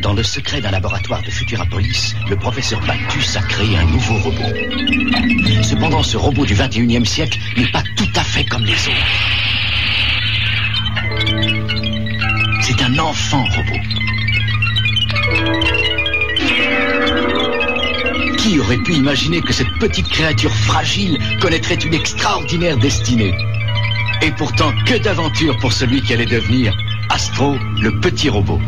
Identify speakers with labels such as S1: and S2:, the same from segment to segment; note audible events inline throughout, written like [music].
S1: Dans le secret d'un laboratoire de Futurapolis, le professeur Bactus a créé un nouveau robot. Cependant, ce robot du 21e siècle n'est pas tout à fait comme les autres. C'est un enfant robot. Qui aurait pu imaginer que cette petite créature fragile connaîtrait une extraordinaire destinée? Et pourtant, que d'aventures pour celui qui allait devenir Astro, le petit robot.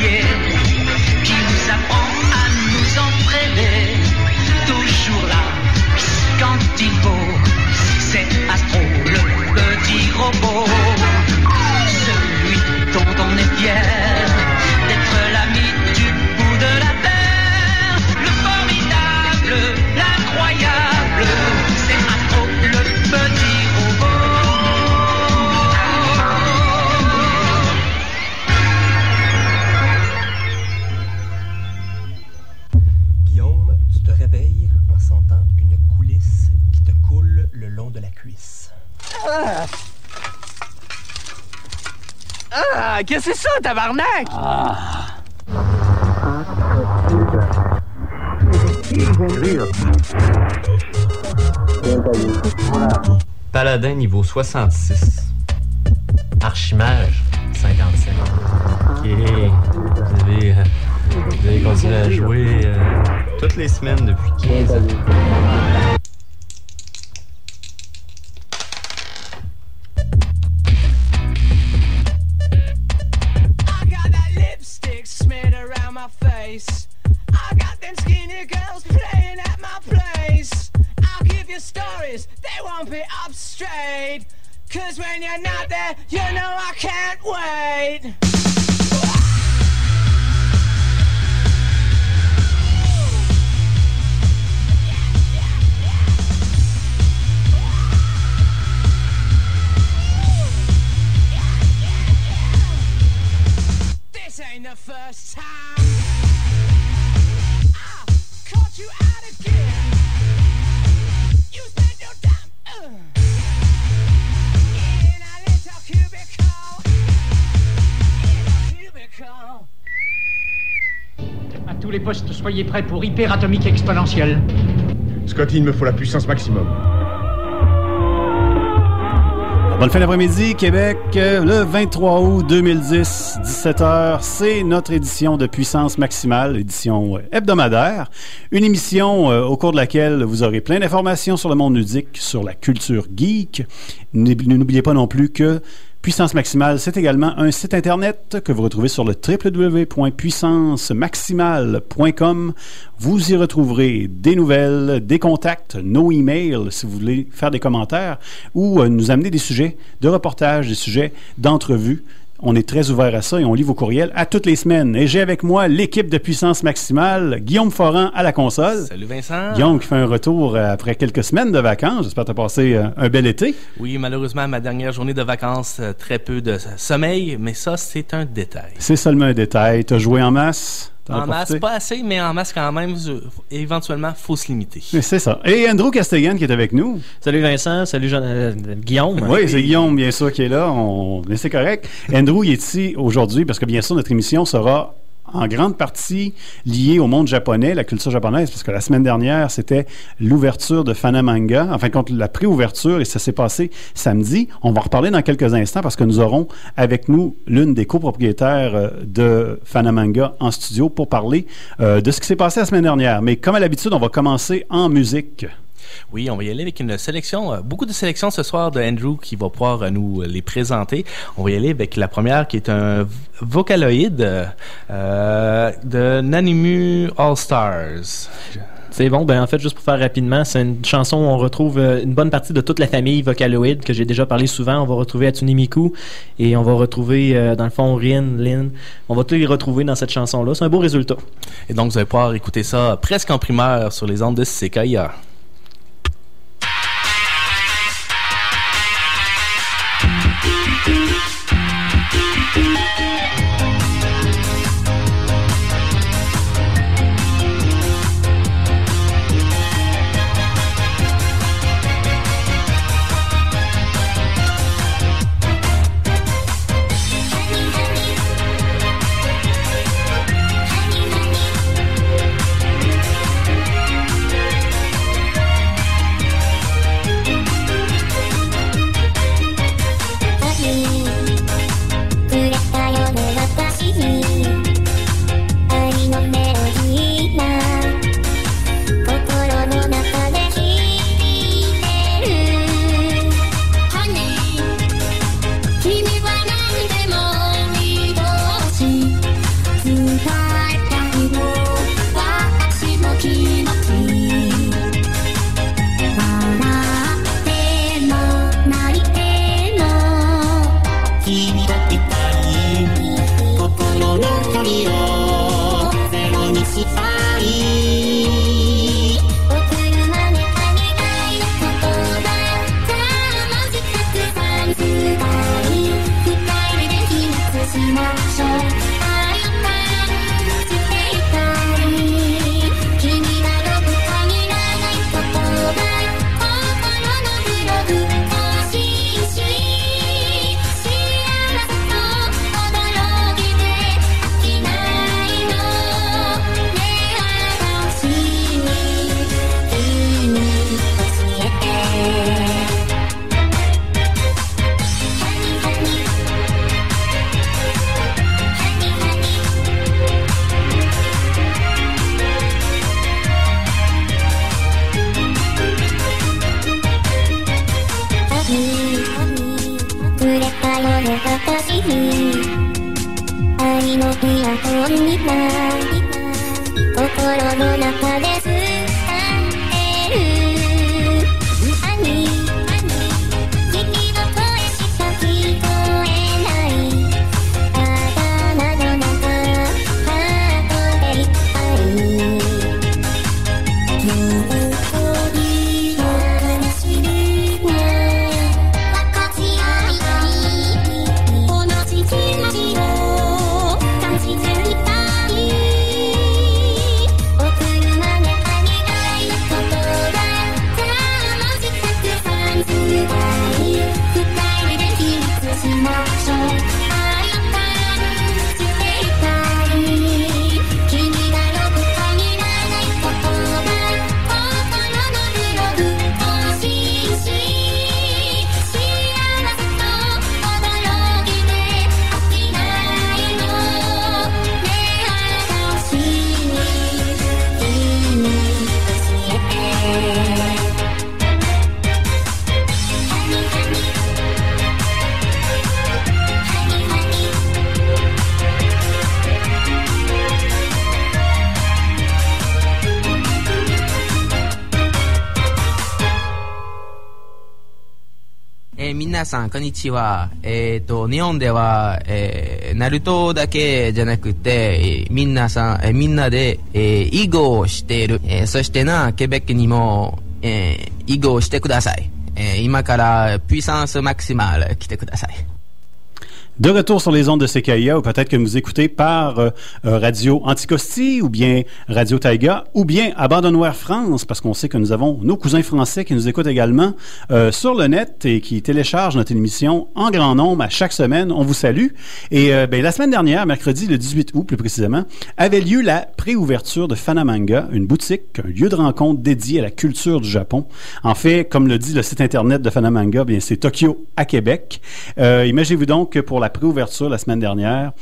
S2: Qui nous apprend à nous entraîner. Toujours là quand il faut. C'est Astro, le petit robot.
S3: Qu'est-ce que c'est ça, tabarnak?
S4: Paladin niveau 66.
S5: Archimage, 57.
S4: Ok. Vous avez, euh, vous avez continué à jouer euh, toutes les semaines depuis 15 ans.
S2: There, you know
S6: soyez prêts pour hyperatomique exponentielle.
S7: Scotty, il me faut la puissance maximum.
S8: Bonne fin d'après-midi, Québec. Euh, Le 23 août 2010, 17h, c'est notre édition de Puissance Maximale, édition euh, hebdomadaire. Une émission euh, au cours de laquelle vous aurez plein d'informations sur le monde ludique, sur la culture geek. N'oub- N'oubliez pas non plus que Puissance Maximale, c'est également un site internet que vous retrouvez sur le www.puissancemaximale.com. Vous y retrouverez des nouvelles, des contacts, nos emails si vous voulez faire des commentaires ou euh, nous amener des sujets de reportage, des sujets d'entrevue. On est très ouvert à ça et on lit vos courriels à toutes les semaines. Et j'ai avec moi l'équipe de Puissance Maximale, Guillaume Foran à la console.
S9: Salut Vincent.
S8: Guillaume qui fait un retour euh, après quelques semaines de vacances. J'espère que tu as passé euh, un bel été.
S9: Oui, malheureusement, ma dernière journée de vacances, euh, très peu de sommeil, mais ça, c'est un détail.
S8: C'est seulement un détail. Tu as joué en masse?
S9: En masse, pas assez, mais en masse quand même, je- éventuellement, faut se limiter.
S8: C'est ça. Et Andrew Castellan qui est avec nous.
S5: Salut Vincent, salut Jean- euh, Guillaume.
S8: Oui, c'est Guillaume, bien sûr, qui est là. On... Mais c'est correct. Andrew, il est ici aujourd'hui parce que, bien sûr, notre émission sera en grande partie liée au monde japonais, la culture japonaise, parce que la semaine dernière, c'était l'ouverture de Fanamanga. Enfin, contre la pré-ouverture, et ça s'est passé samedi. On va en reparler dans quelques instants parce que nous aurons avec nous l'une des copropriétaires euh, de Fanamanga en studio pour parler euh, de ce qui s'est passé la semaine dernière. Mais comme à l'habitude, on va commencer en musique.
S9: Oui, on va y aller avec une sélection, euh, beaucoup de sélections ce soir de Andrew qui va pouvoir euh, nous les présenter. On va y aller avec la première qui est un vocaloïde euh, de Nanimu All Stars.
S5: C'est bon, ben en fait, juste pour faire rapidement, c'est une chanson où on retrouve euh, une bonne partie de toute la famille Vocaloid que j'ai déjà parlé souvent. On va retrouver Atsune Miku et on va retrouver, euh, dans le fond, Rin, Lin. On va tous les retrouver dans cette chanson-là. C'est un beau résultat.
S9: Et donc, vous allez pouvoir écouter ça presque en primeur sur les ondes de CKIA.
S10: 愛のピアソンになり心の中ですさん、こんにちは。えっ、と、日本では、えー、ナルトだけじゃなくて、えー、みんなさん、えーみんなで、えー、囲碁をしている。えーそしてな、ケベックにも、えー、囲碁をしてください。えー今から、プイサンスマクシマル来てください。
S8: De retour sur les ondes de CKIA, ou peut-être que vous écoutez par euh, euh, Radio Anticosti, ou bien Radio Taiga, ou bien Abandonnoir France, parce qu'on sait que nous avons nos cousins français qui nous écoutent également euh, sur le net et qui téléchargent notre émission en grand nombre à chaque semaine. On vous salue. Et euh, ben, la semaine dernière, mercredi le 18 août plus précisément, avait lieu la préouverture de Fanamanga, une boutique, un lieu de rencontre dédié à la culture du Japon. En fait, comme le dit le site internet de Fanamanga, bien c'est Tokyo à Québec. Imaginez-vous donc que pour la préouverture la semaine dernière,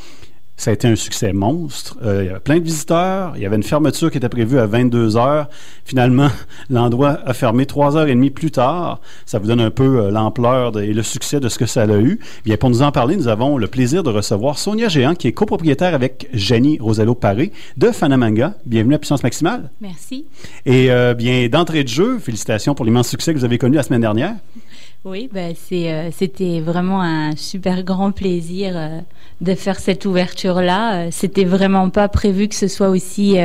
S8: ça a été un succès monstre. Euh, il y avait plein de visiteurs. Il y avait une fermeture qui était prévue à 22 heures. Finalement, [laughs] l'endroit a fermé trois heures et demie plus tard. Ça vous donne un peu euh, l'ampleur et le succès de ce que ça a eu. Bien, pour nous en parler, nous avons le plaisir de recevoir Sonia Géant, qui est copropriétaire avec Jenny Rosello Paré de Fanamanga. Bienvenue à Puissance Maximale.
S11: Merci.
S8: Et euh, bien, d'entrée de jeu, félicitations pour l'immense succès que vous avez connu la semaine dernière.
S11: Oui, bah, c'était vraiment un super grand plaisir euh, de faire cette ouverture-là. Euh, C'était vraiment pas prévu que ce soit aussi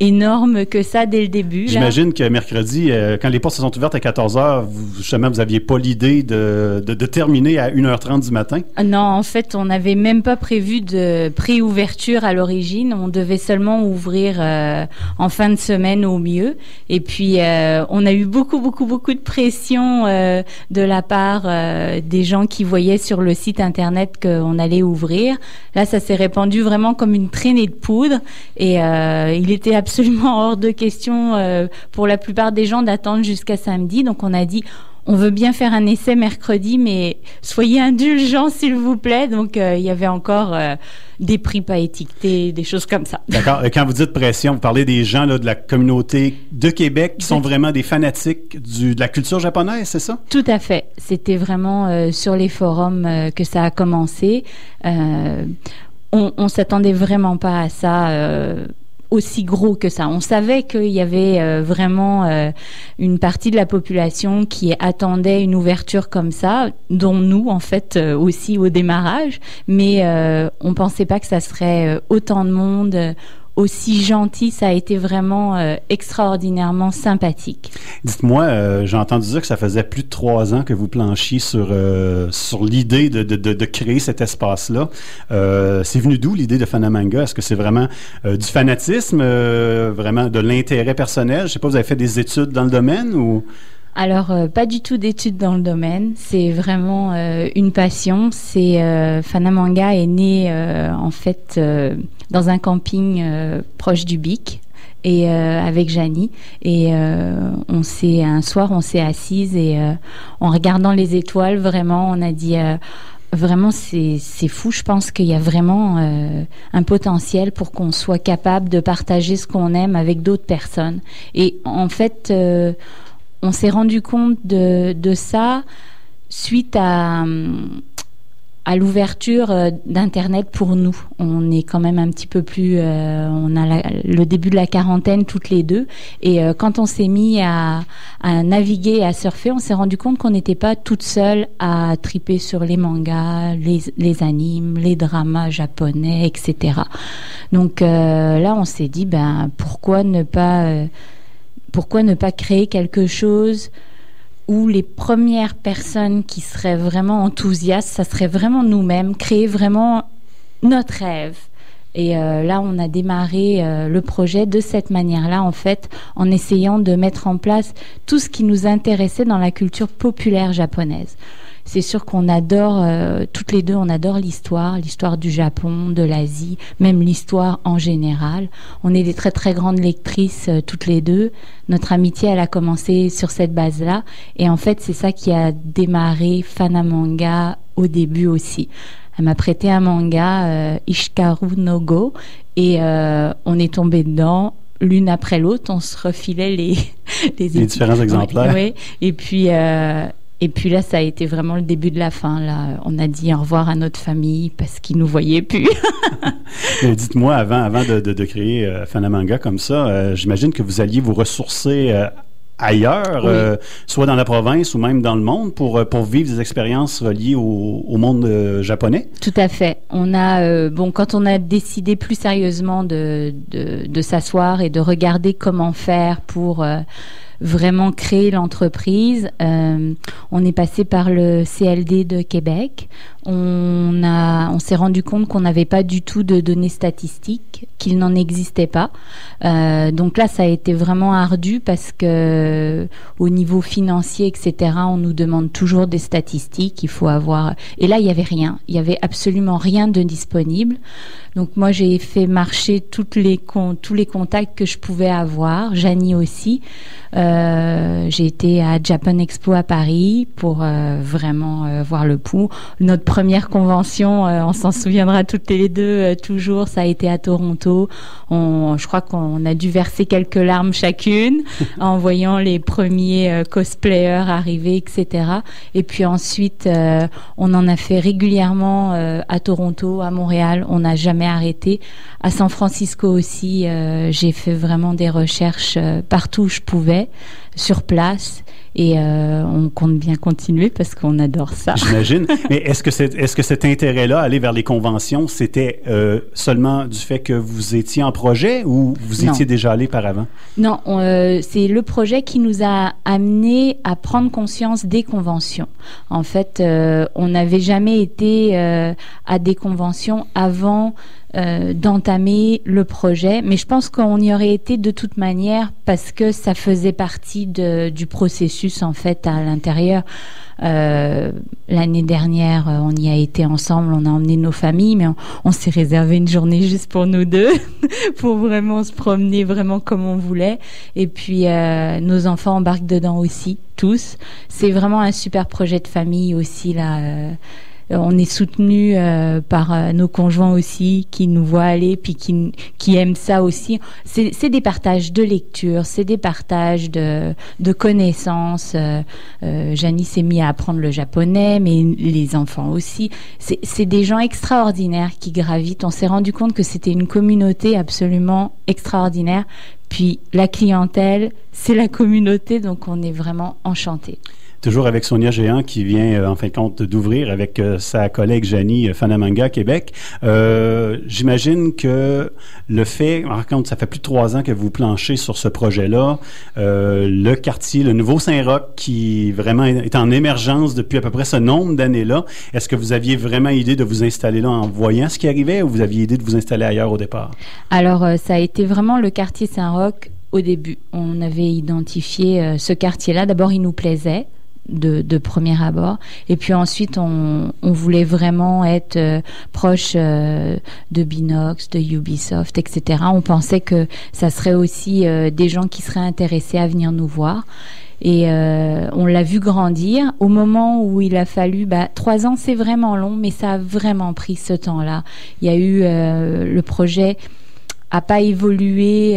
S11: énorme que ça dès le début.
S8: J'imagine que mercredi, euh, quand les portes se sont ouvertes à 14h, vous, justement, vous n'aviez pas l'idée de, de, de terminer à 1h30 du matin?
S11: Non, en fait, on n'avait même pas prévu de pré-ouverture à l'origine. On devait seulement ouvrir euh, en fin de semaine au mieux. Et puis, euh, on a eu beaucoup, beaucoup, beaucoup de pression de la part des gens qui voyaient sur le site internet qu'on allait ouvrir. Là, ça s'est répandu vraiment comme une traînée de poudre. Et il était absolument hors de question euh, pour la plupart des gens d'attendre jusqu'à samedi. Donc, on a dit on veut bien faire un essai mercredi, mais soyez indulgents, s'il vous plaît. Donc, euh, il y avait encore euh, des prix pas étiquetés, des choses comme ça.
S8: D'accord. Et quand vous dites pression, vous parlez des gens là, de la communauté de Québec qui sont vraiment des fanatiques du, de la culture japonaise, c'est ça?
S11: Tout à fait. C'était vraiment euh, sur les forums que ça a commencé. On, on s'attendait vraiment pas à ça. Aussi gros que ça. On savait qu'il y avait euh, vraiment euh, une partie de la population qui attendait une ouverture comme ça, dont nous en fait euh, aussi au démarrage, mais euh, on pensait pas que ça serait euh, autant de monde, euh, aussi gentil. Ça a été vraiment euh, extraordinairement sympathique.
S8: Dites-moi, euh, j'ai entendu dire que ça faisait plus de trois ans que vous planchiez sur, euh, sur l'idée de, de, de, créer cet espace-là. C'est venu d'où l'idée de Fanamanga? Est-ce que c'est vraiment du fanatisme, vraiment de l'intérêt personnel? Je sais pas, vous avez fait des études dans le domaine ou...
S11: Alors, euh, pas du tout d'études dans le domaine. C'est vraiment euh, une passion. C'est euh, Fanamanga est né euh, en fait dans un camping proche du Bic et avec Janie et on s'est un soir on s'est assise et en regardant les étoiles vraiment on a dit Vraiment, c'est fou. Je pense qu'il y a vraiment un potentiel pour qu'on soit capable de partager ce qu'on aime avec d'autres personnes. Et en fait, on s'est rendu compte de, de ça suite à, l'ouverture euh, d'Internet pour nous. On est quand même un petit peu plus... euh, on a le début de la quarantaine toutes les deux. Et euh, quand on s'est mis à, naviguer à surfer, on s'est rendu compte qu'on n'était pas toute seule à triper sur les mangas, les, animes, les dramas japonais, etc. Donc là, on s'est dit, ben, pourquoi ne pas... pourquoi ne pas créer quelque chose où les premières personnes qui seraient vraiment enthousiastes, ça serait vraiment nous-mêmes, créer vraiment notre rêve. Et euh, là, on a démarré euh, le projet de cette manière-là, en fait, en essayant de mettre en place tout ce qui nous intéressait dans la culture populaire japonaise. C'est sûr qu'on adore, euh, toutes les deux, on adore l'histoire, l'histoire du Japon, de l'Asie, même l'histoire en général. On est des très très grandes lectrices euh, toutes les deux. Notre amitié, elle a commencé sur cette base-là. Et en fait, c'est ça qui a démarré Fanamanga au début aussi. Elle m'a prêté un manga, euh, Ishikaru no Go, et euh, on est tombé dedans l'une après l'autre. On se refilait les [laughs] les,
S8: Les différents exemplaires.
S11: Et puis euh, et puis là, ça a été vraiment le début de la fin. Là, on a dit au revoir à notre famille parce qu'ils nous voyaient plus. [laughs]
S8: Mais dites-moi, avant, avant de, de, de créer euh, Fanamanga comme ça, euh, j'imagine que vous alliez vous ressourcer euh, ailleurs,
S11: Oui.
S8: euh, soit dans la province ou même dans le monde, pour, pour vivre des expériences reliées au, au monde japonais?
S11: Tout à fait. On a bon quand on a décidé plus sérieusement de de, s'asseoir et de regarder comment faire pour vraiment créer l'entreprise. Euh, on est passé par le CLD de Québec. On a, on s'est rendu compte qu'on n'avait pas du tout de données statistiques, qu'il n'en existait pas. Euh, donc là, ça a été vraiment ardu parce que au niveau financier, etc., on nous demande toujours des statistiques. Il faut avoir. Et là, il y avait rien. Il y avait absolument rien de disponible. Donc moi, j'ai fait marcher toutes les con- tous les contacts que je pouvais avoir. Janie aussi. Euh, j'ai été à Japan Expo à Paris pour euh, vraiment euh, voir le pouls. Notre première convention, on s'en souviendra toutes les deux toujours, ça a été à Toronto. On, je crois qu'on a dû verser quelques larmes chacune [laughs] en voyant les premiers cosplayers arriver, etc. Et puis ensuite, on en a fait régulièrement à Toronto, à Montréal. On n'a jamais arrêté. À San Francisco aussi, j'ai fait vraiment des recherches partout où je pouvais, sur place. Et euh, on compte bien continuer parce qu'on adore ça.
S8: J'imagine. [laughs] Mais est-ce que, est-ce que cet intérêt-là, aller vers les conventions, c'était euh, seulement du fait que vous étiez en projet ou vous
S11: Non.
S8: étiez déjà allé par avant?
S11: Non, on, euh, c'est le projet qui nous a amené à prendre conscience des conventions. En fait, on n'avait jamais été à des conventions avant euh, d'entamer le projet, mais je pense qu'on y aurait été de toute manière parce que ça faisait partie du processus en fait à l'intérieur. Euh, L'année dernière, on y a été ensemble, on a emmené nos familles, mais on, on s'est réservé une journée juste pour nous deux, [laughs] pour vraiment se promener vraiment comme on voulait. Et puis, euh, nos enfants embarquent dedans aussi, tous. C'est vraiment un super projet de famille aussi, là. Euh, on est soutenu euh, par euh, nos conjoints aussi qui nous voient aller puis qui qui aiment ça aussi. C'est des partages de lecture, c'est des partages de de connaissances. Euh, euh, Janie s'est mis à apprendre le japonais, mais les enfants aussi. C'est des gens extraordinaires qui gravitent. On s'est rendu compte que c'était une communauté absolument extraordinaire. Puis la clientèle, c'est la communauté, donc on est vraiment enchantés.
S8: Toujours avec Sonia Géant qui vient, euh, en fin de compte, d'ouvrir avec euh, sa collègue Janie euh, Fanamanga Québec. J'imagine que le fait, en compte, ça fait plus de trois ans que vous planchez sur ce projet-là. Le quartier, le nouveau Saint-Roch, qui vraiment est en émergence depuis à peu près ce nombre d'années-là. Est-ce que vous aviez vraiment idée de vous installer là en voyant ce qui arrivait ou vous aviez idée de vous installer ailleurs au départ?
S11: Alors, ça a été vraiment le quartier Saint-Roch au début. On avait identifié ce quartier-là. D'abord, il nous plaisait. De, de premier abord et puis ensuite on, on voulait vraiment être euh, proche euh, de Binox, de Ubisoft, etc. On pensait que ça serait aussi euh, des gens qui seraient intéressés à venir nous voir et euh, on l'a vu grandir. Au moment où il a fallu, bah, trois ans, c'est vraiment long, mais ça a vraiment pris ce temps-là. Il y a eu euh, le projet a pas évolué.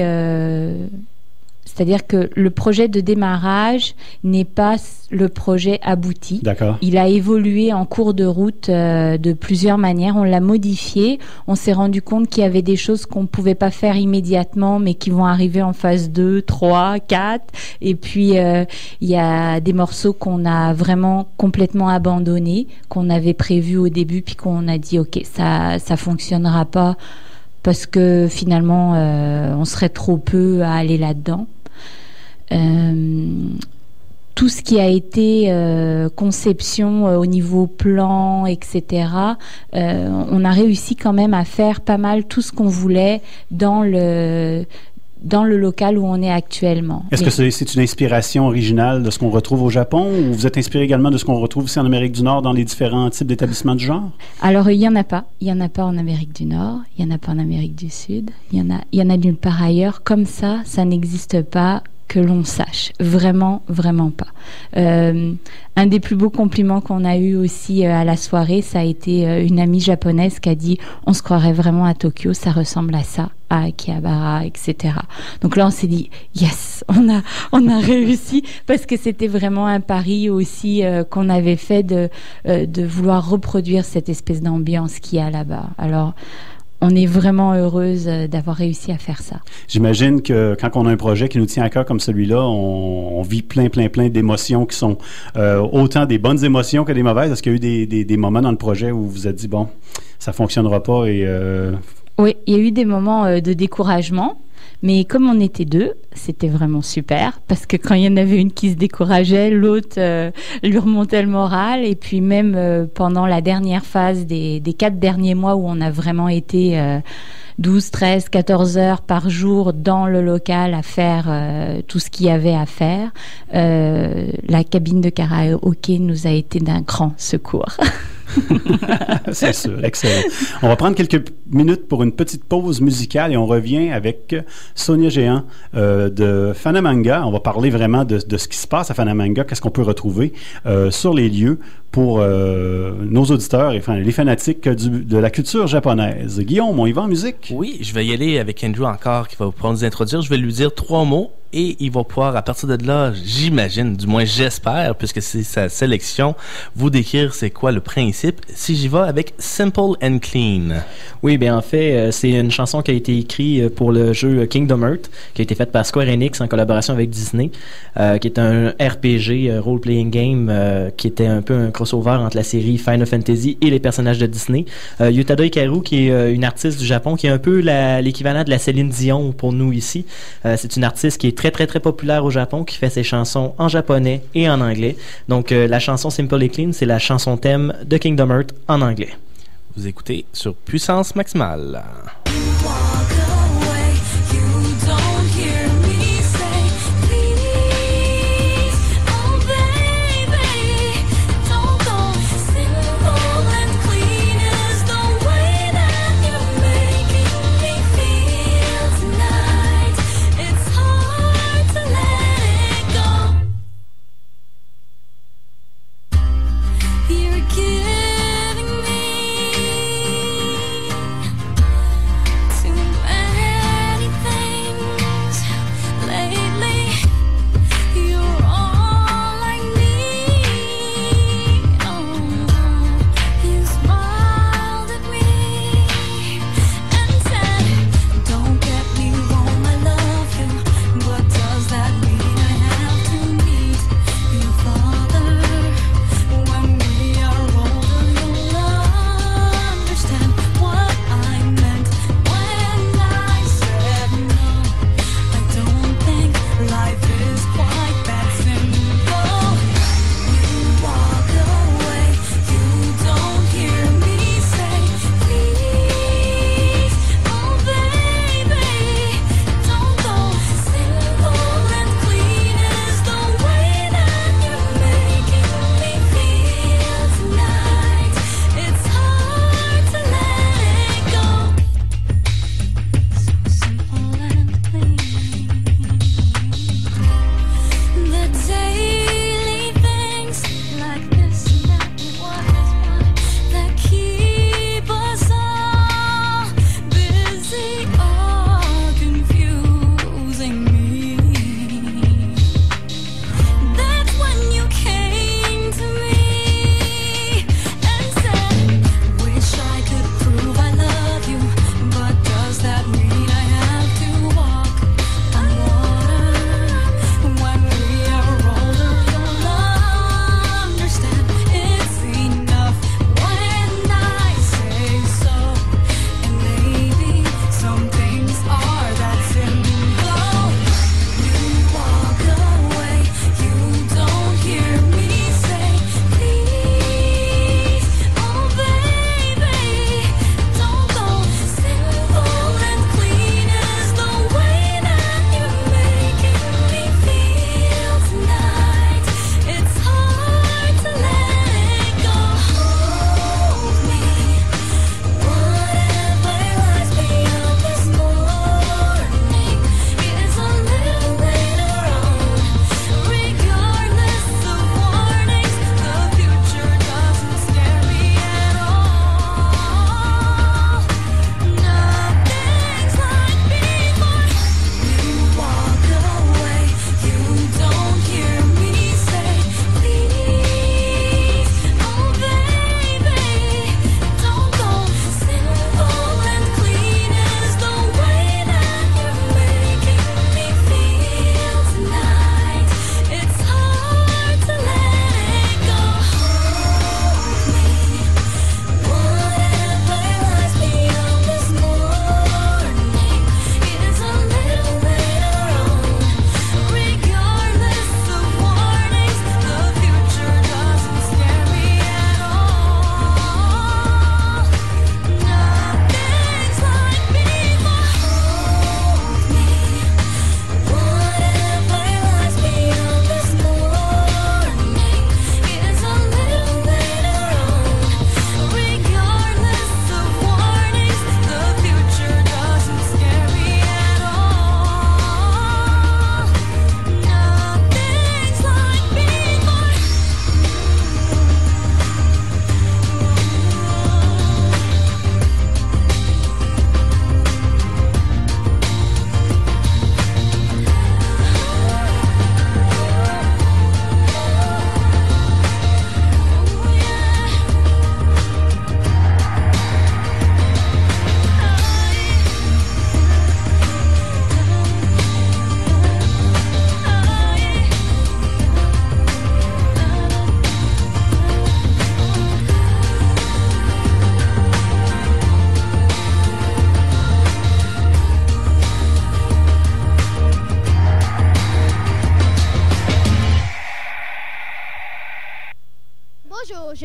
S11: C'est-à-dire que le projet de démarrage n'est pas le projet abouti.
S8: D'accord.
S11: Il a évolué en cours de route euh, de plusieurs manières. On l'a modifié. On s'est rendu compte qu'il y avait des choses qu'on ne pouvait pas faire immédiatement, mais qui vont arriver en phase 2, 3, 4. Et puis, euh, il y a des morceaux qu'on a vraiment complètement abandonnés, qu'on avait prévus au début, puis qu'on a dit, OK, ça ça fonctionnera pas parce que finalement, euh, on serait trop peu à aller là-dedans. Euh, tout ce qui a été euh, conception euh, au niveau plan, etc., euh, on a réussi quand même à faire pas mal tout ce qu'on voulait dans le dans le local où on est actuellement.
S8: Est-ce
S11: Et-
S8: que c'est c'est une inspiration originale de ce qu'on retrouve au Japon ou vous êtes inspiré également de ce qu'on retrouve ici en Amérique du Nord dans les différents types d'établissements du genre?
S11: Alors, il y en a pas. Il y en a pas en Amérique du Nord. Il y en a pas en Amérique du Sud. Il y en a, il y en a nulle part ailleurs. Comme ça, ça n'existe pas que l'on sache. Vraiment, vraiment pas. Euh, un des plus beaux compliments qu'on a eu aussi euh, à la soirée, ça a été euh, une amie japonaise qui a dit on se croirait vraiment à Tokyo, ça ressemble à ça, à Akihabara, etc. Donc là, on s'est dit yes, [laughs] on a, on a réussi parce que c'était vraiment un pari aussi qu'on avait fait de, de vouloir reproduire cette espèce d'ambiance qu'il y a là-bas. Alors, on est vraiment heureuse euh, d'avoir réussi à faire ça.
S8: J'imagine que quand on a un projet qui nous tient à cœur comme celui-là, on, on vit plein, plein, plein d'émotions qui sont euh, autant des bonnes émotions que des mauvaises. Est-ce qu'il y a eu des, des, des moments dans le projet où vous vous êtes dit, bon, ça fonctionnera pas et... euh,
S11: Oui, il y a eu des moments de découragement, mais comme on était deux, c'était vraiment super parce que quand il y en avait une qui se décourageait, l'autre euh, lui remontait le moral. Et puis même euh, pendant la dernière phase des, quatre derniers mois où on a vraiment été euh, 12, 13, 14 heures par jour dans le local à faire euh, tout ce qu'il y avait à faire, euh, la cabine de karaoké nous a été d'un grand secours. [laughs] [laughs]
S8: C'est sûr, excellent. On va prendre quelques minutes pour une petite pause musicale et on revient avec Sonia Géant euh, de Fanamanga. On va parler vraiment de, ce qui se passe à Fanamanga, qu'est-ce qu'on peut retrouver euh, sur les lieux pour euh, nos auditeurs et enfin, les fanatiques du- de la culture japonaise. Guillaume, on y va en musique?
S12: Oui, je vais y aller avec Andrew encore qui va pouvoir nous introduire. Je vais lui dire trois mots et il va pouvoir, à partir de là, j'imagine, du moins j'espère, puisque c'est sa sélection, vous décrire c'est quoi le principe. Si j'y vais avec Simple and Clean.
S5: Oui, bien en fait, euh, c'est une chanson qui a été écrite euh, pour le jeu Kingdom Hearts, qui a été faite par Square Enix en collaboration avec Disney, euh, qui est un RPG, role-playing game, euh, qui était un peu un crossover entre la série Final Fantasy et les personnages de Disney. Euh, Yutada Hikaru, qui est euh, une artiste du Japon, qui est un peu l'équivalent de la Céline Dion pour nous ici. Euh, c'est une artiste qui est très très très populaire au Japon, qui fait ses chansons en japonais et en anglais. Donc euh, la chanson Simple and Clean, c'est la chanson thème de Kingdom Hearts en anglais.
S12: Vous écoutez sur Puissance Maximale.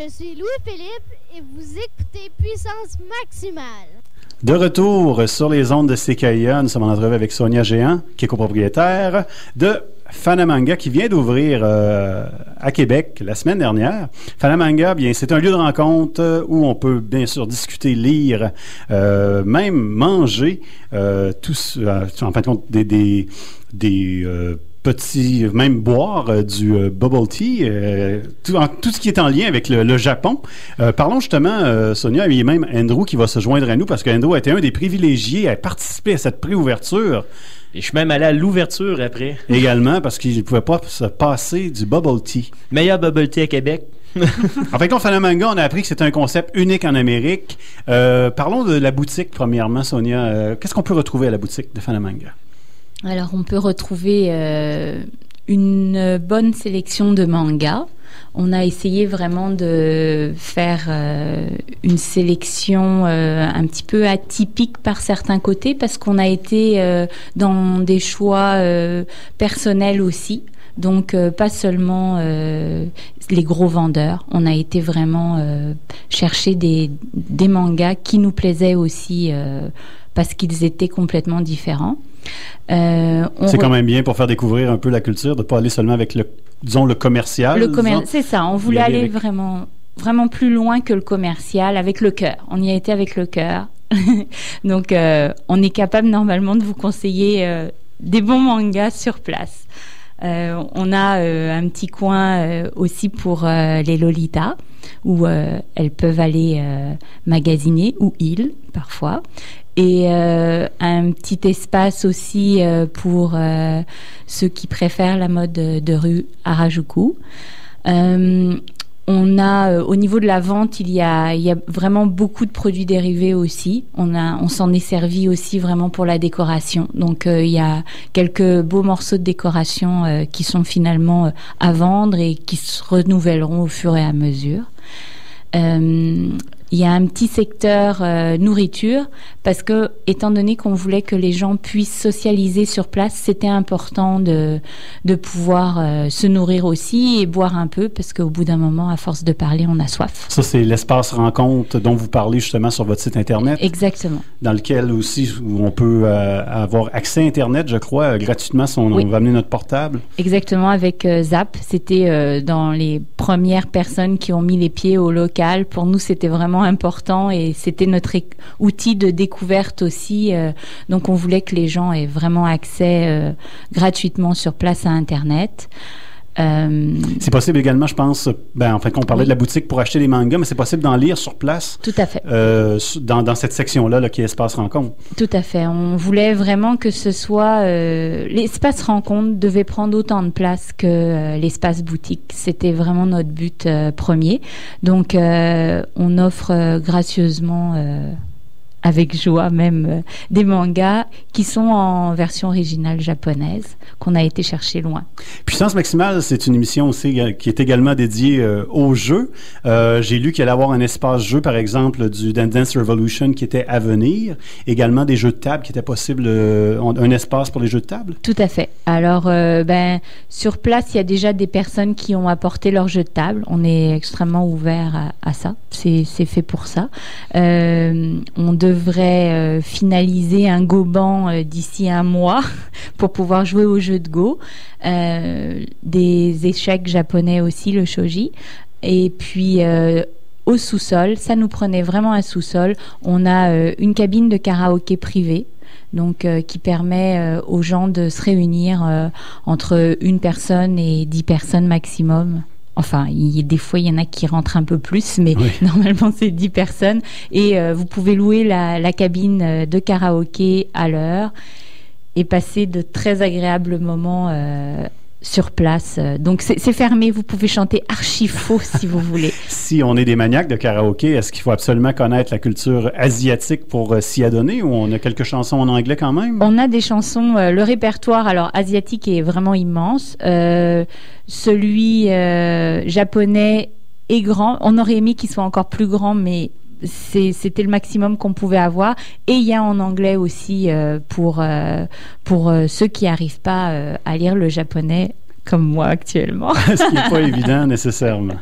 S13: Je suis Louis-Philippe et vous écoutez Puissance Maximale.
S8: De retour sur les ondes de CKIA, nous sommes en entrevue avec Sonia Géant, qui est copropriétaire de Fanamanga, qui vient d'ouvrir euh, à Québec la semaine dernière. Fanamanga, bien, c'est un lieu de rencontre euh, où on peut bien sûr discuter, lire, euh, même manger, tous, en fin de compte, des, des, des petits, même boire euh, du euh, bubble tea, euh, tout, en- tout ce qui est en lien avec le, le Japon. Parlons justement, Sonia, a même Andrew qui va se joindre à nous parce qu'Andrew a été un des privilégiés à participer à cette préouverture.
S5: Et je suis même allé à l'ouverture après.
S8: Également parce qu'il ne pouvait pas se passer du bubble tea.
S5: Meilleur bubble tea à Québec. [laughs]
S8: En fait, on Fanamanga, on a appris que c'est un concept unique en Amérique. Euh, parlons de la boutique, premièrement, Sonia. Euh, Qu'est-ce qu'on peut retrouver à la boutique de Fanamanga?
S11: Alors, on peut retrouver euh, une bonne sélection de mangas. On a essayé vraiment de faire euh, une sélection euh, un petit peu atypique par certains côtés parce qu'on a été euh, dans des choix euh, personnels aussi. Donc euh, pas seulement les gros vendeurs, on a été vraiment chercher des, des mangas qui nous plaisaient aussi parce qu'ils étaient complètement différents. Euh,
S8: C'est quand même bien pour faire découvrir un peu la culture, de ne pas aller seulement avec le, disons, le commercial.
S11: Le commer-
S8: disons.
S11: c'est ça. On voulait
S8: aller avec-
S11: vraiment, vraiment plus loin que le commercial, avec le cœur. On y a été avec le cœur. [laughs] Donc, euh, on est capable normalement de vous conseiller euh, des bons mangas sur place. On a un petit coin aussi pour les Lolitas où elles peuvent aller magasiner ou ils parfois et euh, un petit espace aussi euh, pour euh, ceux qui préfèrent la mode de, rue Harajuku. Euh, on a au niveau de la vente, il y a, vraiment beaucoup de produits dérivés aussi. On on s'en est servi aussi vraiment pour la décoration. Donc il y a quelques beaux morceaux de décoration qui sont finalement à vendre et qui se renouvelleront au fur et à mesure. Il y a un petit secteur euh, nourriture parce que, étant donné qu'on voulait que les gens puissent socialiser sur place, c'était important de, de pouvoir euh, se nourrir aussi et boire un peu parce qu'au bout d'un moment, à force de parler, on a soif.
S8: Ça, c'est l'espace rencontre dont vous parlez justement sur votre site Internet.
S11: Exactement.
S8: Dans lequel aussi on peut euh, avoir accès à Internet, je crois, gratuitement si on,
S11: Oui.
S8: on va amener notre portable.
S11: Exactement, avec Zap, c'était dans les premières personnes qui ont mis les pieds au local. Pour nous, c'était vraiment important et c'était notre outil de découverte aussi. euh, donc, on voulait que les gens aient vraiment accès euh, gratuitement sur place à Internet. Euh,
S8: C'est possible également, je pense, ben, en fait, qu'on parlait de la boutique pour acheter des mangas, mais c'est possible d'en lire sur place.
S11: Tout à fait.
S8: euh, dans, dans cette section-là là, qui est espace rencontre.
S11: Tout à fait. On voulait vraiment que ce soit euh, l'espace rencontre devait prendre autant de place que euh, l'espace boutique. C'était vraiment notre but euh, premier. Donc, euh, on offre gracieusement, euh, avec joie même, euh, des mangas qui sont en version originale japonaise qu'on a été chercher loin.
S8: Puissance maximale, c'est une émission aussi qui est également dédiée euh, aux jeux. Euh, J'ai lu qu'il allait avoir un espace jeu, par exemple, du Dance Revolution qui était à venir. Également des jeux de table qui étaient possibles, euh, un espace pour les jeux de table.
S11: Tout à fait. Alors, ben, sur place, il y a déjà des personnes qui ont apporté leur jeu de table. On est extrêmement ouvert à, à ça. C'est fait pour ça. On devrait euh, finaliser un Goban euh, d'ici un mois [laughs] pour pouvoir jouer au jeu de Go. Euh, des échecs japonais aussi, le shoji. Et puis, au sous-sol, ça nous prenait vraiment un sous-sol. On a une cabine de karaoké privée donc qui permet aux gens de se réunir entre une personne et dix personnes maximum. Enfin, il y a- des fois, il y en a qui rentrent un peu plus, mais [laughs] normalement, c'est 10 personnes. Et euh, vous pouvez louer la, la cabine euh, de karaoké à l'heure et passer de très agréables moments euh, sur place. Donc, c'est fermé. Vous pouvez chanter archi faux si vous [laughs] voulez.
S8: Si on est des maniaques de karaoké, est-ce qu'il faut absolument connaître la culture asiatique pour euh, s'y adonner ou on a quelques chansons en anglais quand même?
S11: On a des chansons, euh, le répertoire alors asiatique est vraiment immense. Euh, celui japonais est grand. On aurait aimé qu'il soit encore plus grand, mais c'était le maximum qu'on pouvait avoir. Et il y a en anglais aussi euh, pour, euh, pour euh, ceux qui n'arrivent pas à lire le japonais. Comme moi actuellement. [laughs]
S8: Ce qui n'est pas évident nécessairement.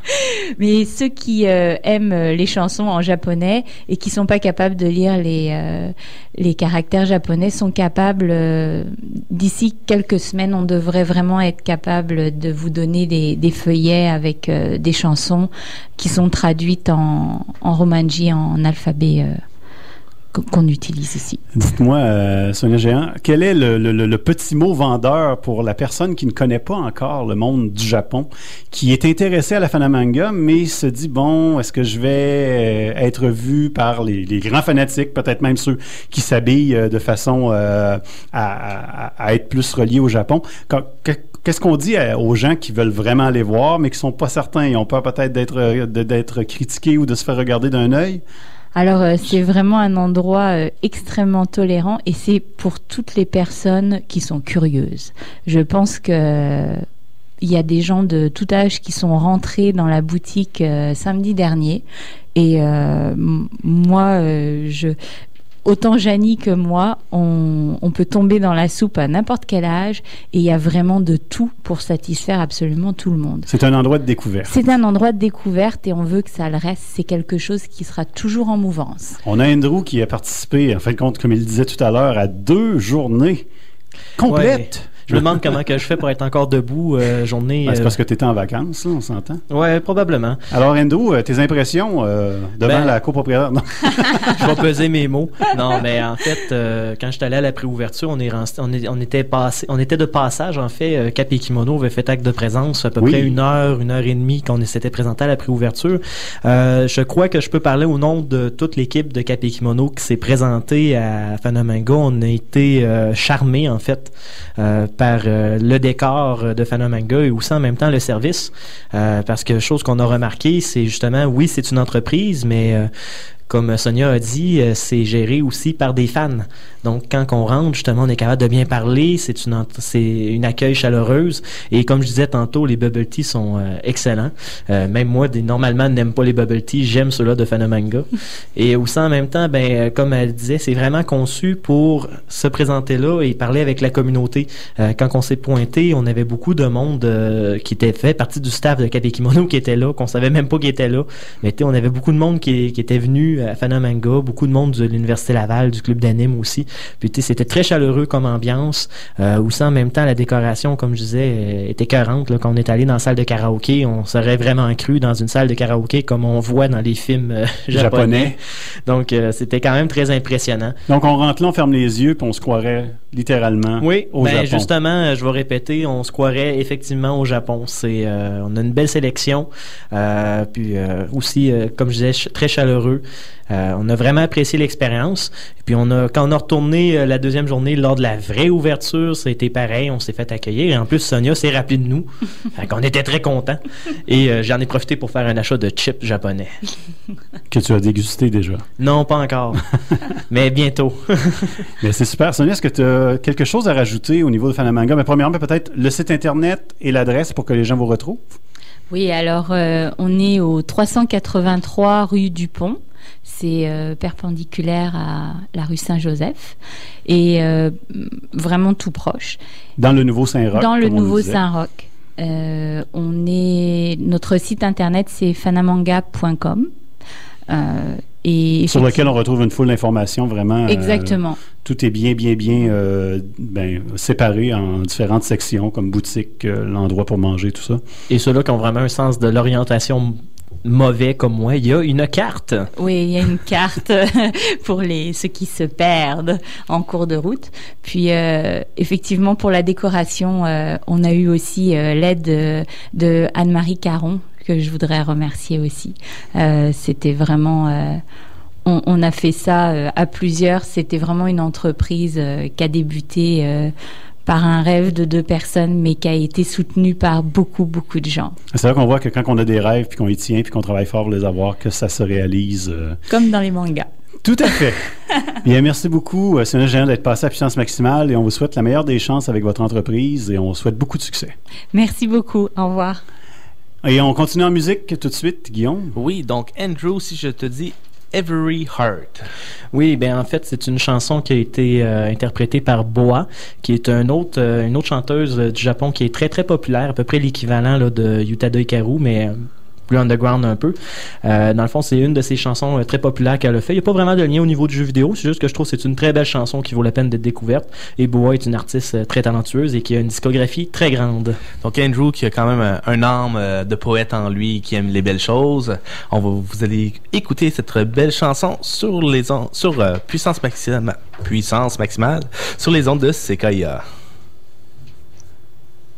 S11: Mais ceux qui euh, aiment euh, les chansons en japonais et qui sont pas capables de lire les, euh, les caractères japonais sont capables, euh, d'ici quelques semaines, on devrait vraiment être capable de vous donner des, des feuillets avec des chansons qui sont traduites en, en romanji, en alphabet qu'on- utilise ici.
S8: Dites-moi, euh, Sonia Géant, quel est le, petit mot vendeur pour la personne qui ne connaît pas encore le monde du Japon, qui est intéressée à la Fanamanga, mais se dit, bon, est-ce que je vais euh, être vu par les, grands fanatiques, peut-être même ceux qui s'habillent euh, de façon à, être plus reliés au Japon? Qu'est-ce qu'on dit aux gens qui veulent vraiment aller voir, mais qui sont pas certains? Ils ont peur peut-être d'être critiqués ou de se faire regarder d'un œil?
S11: Alors euh, c'est vraiment un endroit euh, extrêmement tolérant et c'est pour toutes les personnes qui sont curieuses. Je pense que il y a des gens de tout âge qui sont rentrés dans la boutique euh, samedi dernier et euh, moi euh, je Autant Janie que moi, on, on peut tomber dans la soupe à n'importe quel âge et il y a vraiment de tout pour satisfaire absolument tout le monde.
S8: C'est un endroit de découverte.
S11: C'est un endroit de découverte et on veut que ça le reste. C'est quelque chose qui sera toujours en mouvance.
S8: On a Andrew qui a participé, en fin de compte, comme il disait tout à l'heure, à deux journées complètes.
S5: Ouais. Je me demande comment que je fais pour être encore debout euh, journée.
S8: Ben, c'est
S5: euh,
S8: parce que tu étais en vacances, là, on s'entend.
S5: Ouais, probablement.
S8: Alors, Andrew, euh, tes impressions euh, devant
S5: Ben-
S8: la copropriétaire? Non? [laughs]
S5: je vais peser mes mots. Non, mais en fait, euh, quand j'étais allé à la préouverture, on, est, on, est- on était passé, on était de passage en fait. Cap et Kimono avait fait acte de présence à peu
S8: Oui.
S5: près une heure, une heure et demie qu'on s'était présenté à la préouverture. Je crois que je peux parler au nom de toute l'équipe de Cap et Kimono qui s'est présentée à Fanamanga. On a été charmés en fait par euh, le décor de Fanamanga et aussi en même temps le service. Euh, parce que chose qu'on a remarqué, c'est justement, oui, c'est une entreprise, mais euh, comme Sonia a dit, euh, c'est géré aussi par des fans. Donc, quand on rentre, justement, on est capable de bien parler. C'est une, c'est une accueil chaleureuse. Et comme je disais tantôt, les bubble tea sont euh, excellents. Euh, même moi, des, normalement, n'aime pas les bubble tea. J'aime ceux-là de Fanamanga. [laughs] Et aussi, en même temps, ben, comme elle disait, c'est vraiment conçu pour se présenter là et parler avec la communauté. Euh, quand on s'est pointé, on avait beaucoup de monde euh, qui était fait partie du staff de et Kimono [laughs] qui était là, qu'on savait même pas qui était là. Mais tu sais, on avait beaucoup de monde qui, qui était venu à Fanamanga, beaucoup de monde de l'Université Laval, du club d'anime aussi. Puis tu sais, c'était très chaleureux comme ambiance. Euh, aussi en même temps, la décoration, comme je disais, euh, était écœurante. Là, quand on est allé dans la salle de karaoké, on serait vraiment cru dans une salle de karaoké comme on voit dans les films euh, [laughs] japonais.
S8: Japonais.
S5: Donc euh, c'était quand même très impressionnant.
S8: Donc, on rentre là, on ferme les yeux, puis on se croirait littéralement
S5: Oui,
S8: au
S5: ben,
S8: Japon.
S5: justement, euh, je vais répéter, on se croirait effectivement au Japon. C'est, euh, on a une belle sélection, euh, puis euh, aussi, euh, comme je disais, ch- très chaleureux. Euh, on a vraiment apprécié l'expérience. Et Puis on a, quand on a retourné euh, la deuxième journée lors de la vraie ouverture, ça a été pareil. On s'est fait accueillir. Et en plus, Sonia s'est rappelé de nous. [laughs] fait qu'on était très contents. Et euh, j'en ai profité pour faire un achat de chips japonais. [laughs]
S8: Que tu as dégusté déjà.
S5: Non, pas encore. [laughs] Mais bientôt.
S8: Mais c'est super. Sonia, est-ce que tu as quelque chose à rajouter au niveau de Fanamanga? Mais premièrement, peut-être le site Internet et l'adresse pour que les gens vous retrouvent.
S11: Oui, alors euh, on est au 383 rue du Pont. C'est euh, perpendiculaire à la rue Saint-Joseph et euh, vraiment tout proche.
S8: Dans le Nouveau Saint-Roch.
S11: Dans le Nouveau. Saint-Roch. Euh, on est notre site internet c'est fanamanga.com euh, et
S8: Sur lequel on retrouve une foule d'informations vraiment. euh,
S11: Exactement.
S8: tout est bien, bien, bien euh, ben, séparé en différentes sections, comme boutique, euh, l'endroit pour manger, tout ça.
S5: Et ceux-là qui ont vraiment un sens de l'orientation mauvais comme moi, il y a une carte.
S11: Oui, il y a une carte [laughs] pour les ceux qui se perdent en cours de route. Puis euh, effectivement pour la décoration, euh, on a eu aussi euh, l'aide euh, de Anne-Marie Caron que je voudrais remercier aussi. Euh, C'était vraiment euh, on, on a fait ça euh, à plusieurs. C'était vraiment une entreprise qui a débuté par un rêve de deux personnes, mais qui a été soutenue par beaucoup, beaucoup de gens.
S8: C'est là qu'on voit que quand on a des rêves, puis qu'on y tient, puis qu'on travaille fort pour les avoir, que ça se réalise. euh,
S11: Comme dans les mangas.
S8: Tout à fait. [laughs] Bien, merci beaucoup, euh, Sonia Géant, d'être passé à puissance maximale et on vous souhaite la meilleure des chances avec votre entreprise et on vous souhaite beaucoup de succès.
S11: Merci beaucoup. Au revoir.
S8: Et on continue en musique tout de suite, Guillaume?
S9: Oui, donc Andrew, si je te dis
S14: Every Heart.
S5: Oui, ben en fait, c'est une chanson qui a été euh, interprétée par Boa, qui est un autre, euh, une autre chanteuse euh, du Japon qui est très très populaire, à peu près l'équivalent là, de Yutada Hikaru, mais euh, plus underground un peu. Euh, dans le fond, c'est une de ses chansons euh, très populaires qu'elle a fait. Il n'y a pas vraiment de lien au niveau du jeu vidéo, c'est juste que je trouve que c'est une très belle chanson qui vaut la peine d'être découverte. Et Boa est une artiste euh, très talentueuse et qui a une discographie très grande.
S14: Donc Andrew qui a quand même un, âme de poète en lui, qui aime les belles choses. On va, vous allez écouter cette belle chanson sur les sur puissance maximale, puissance maximale sur les ondes de Sequoia.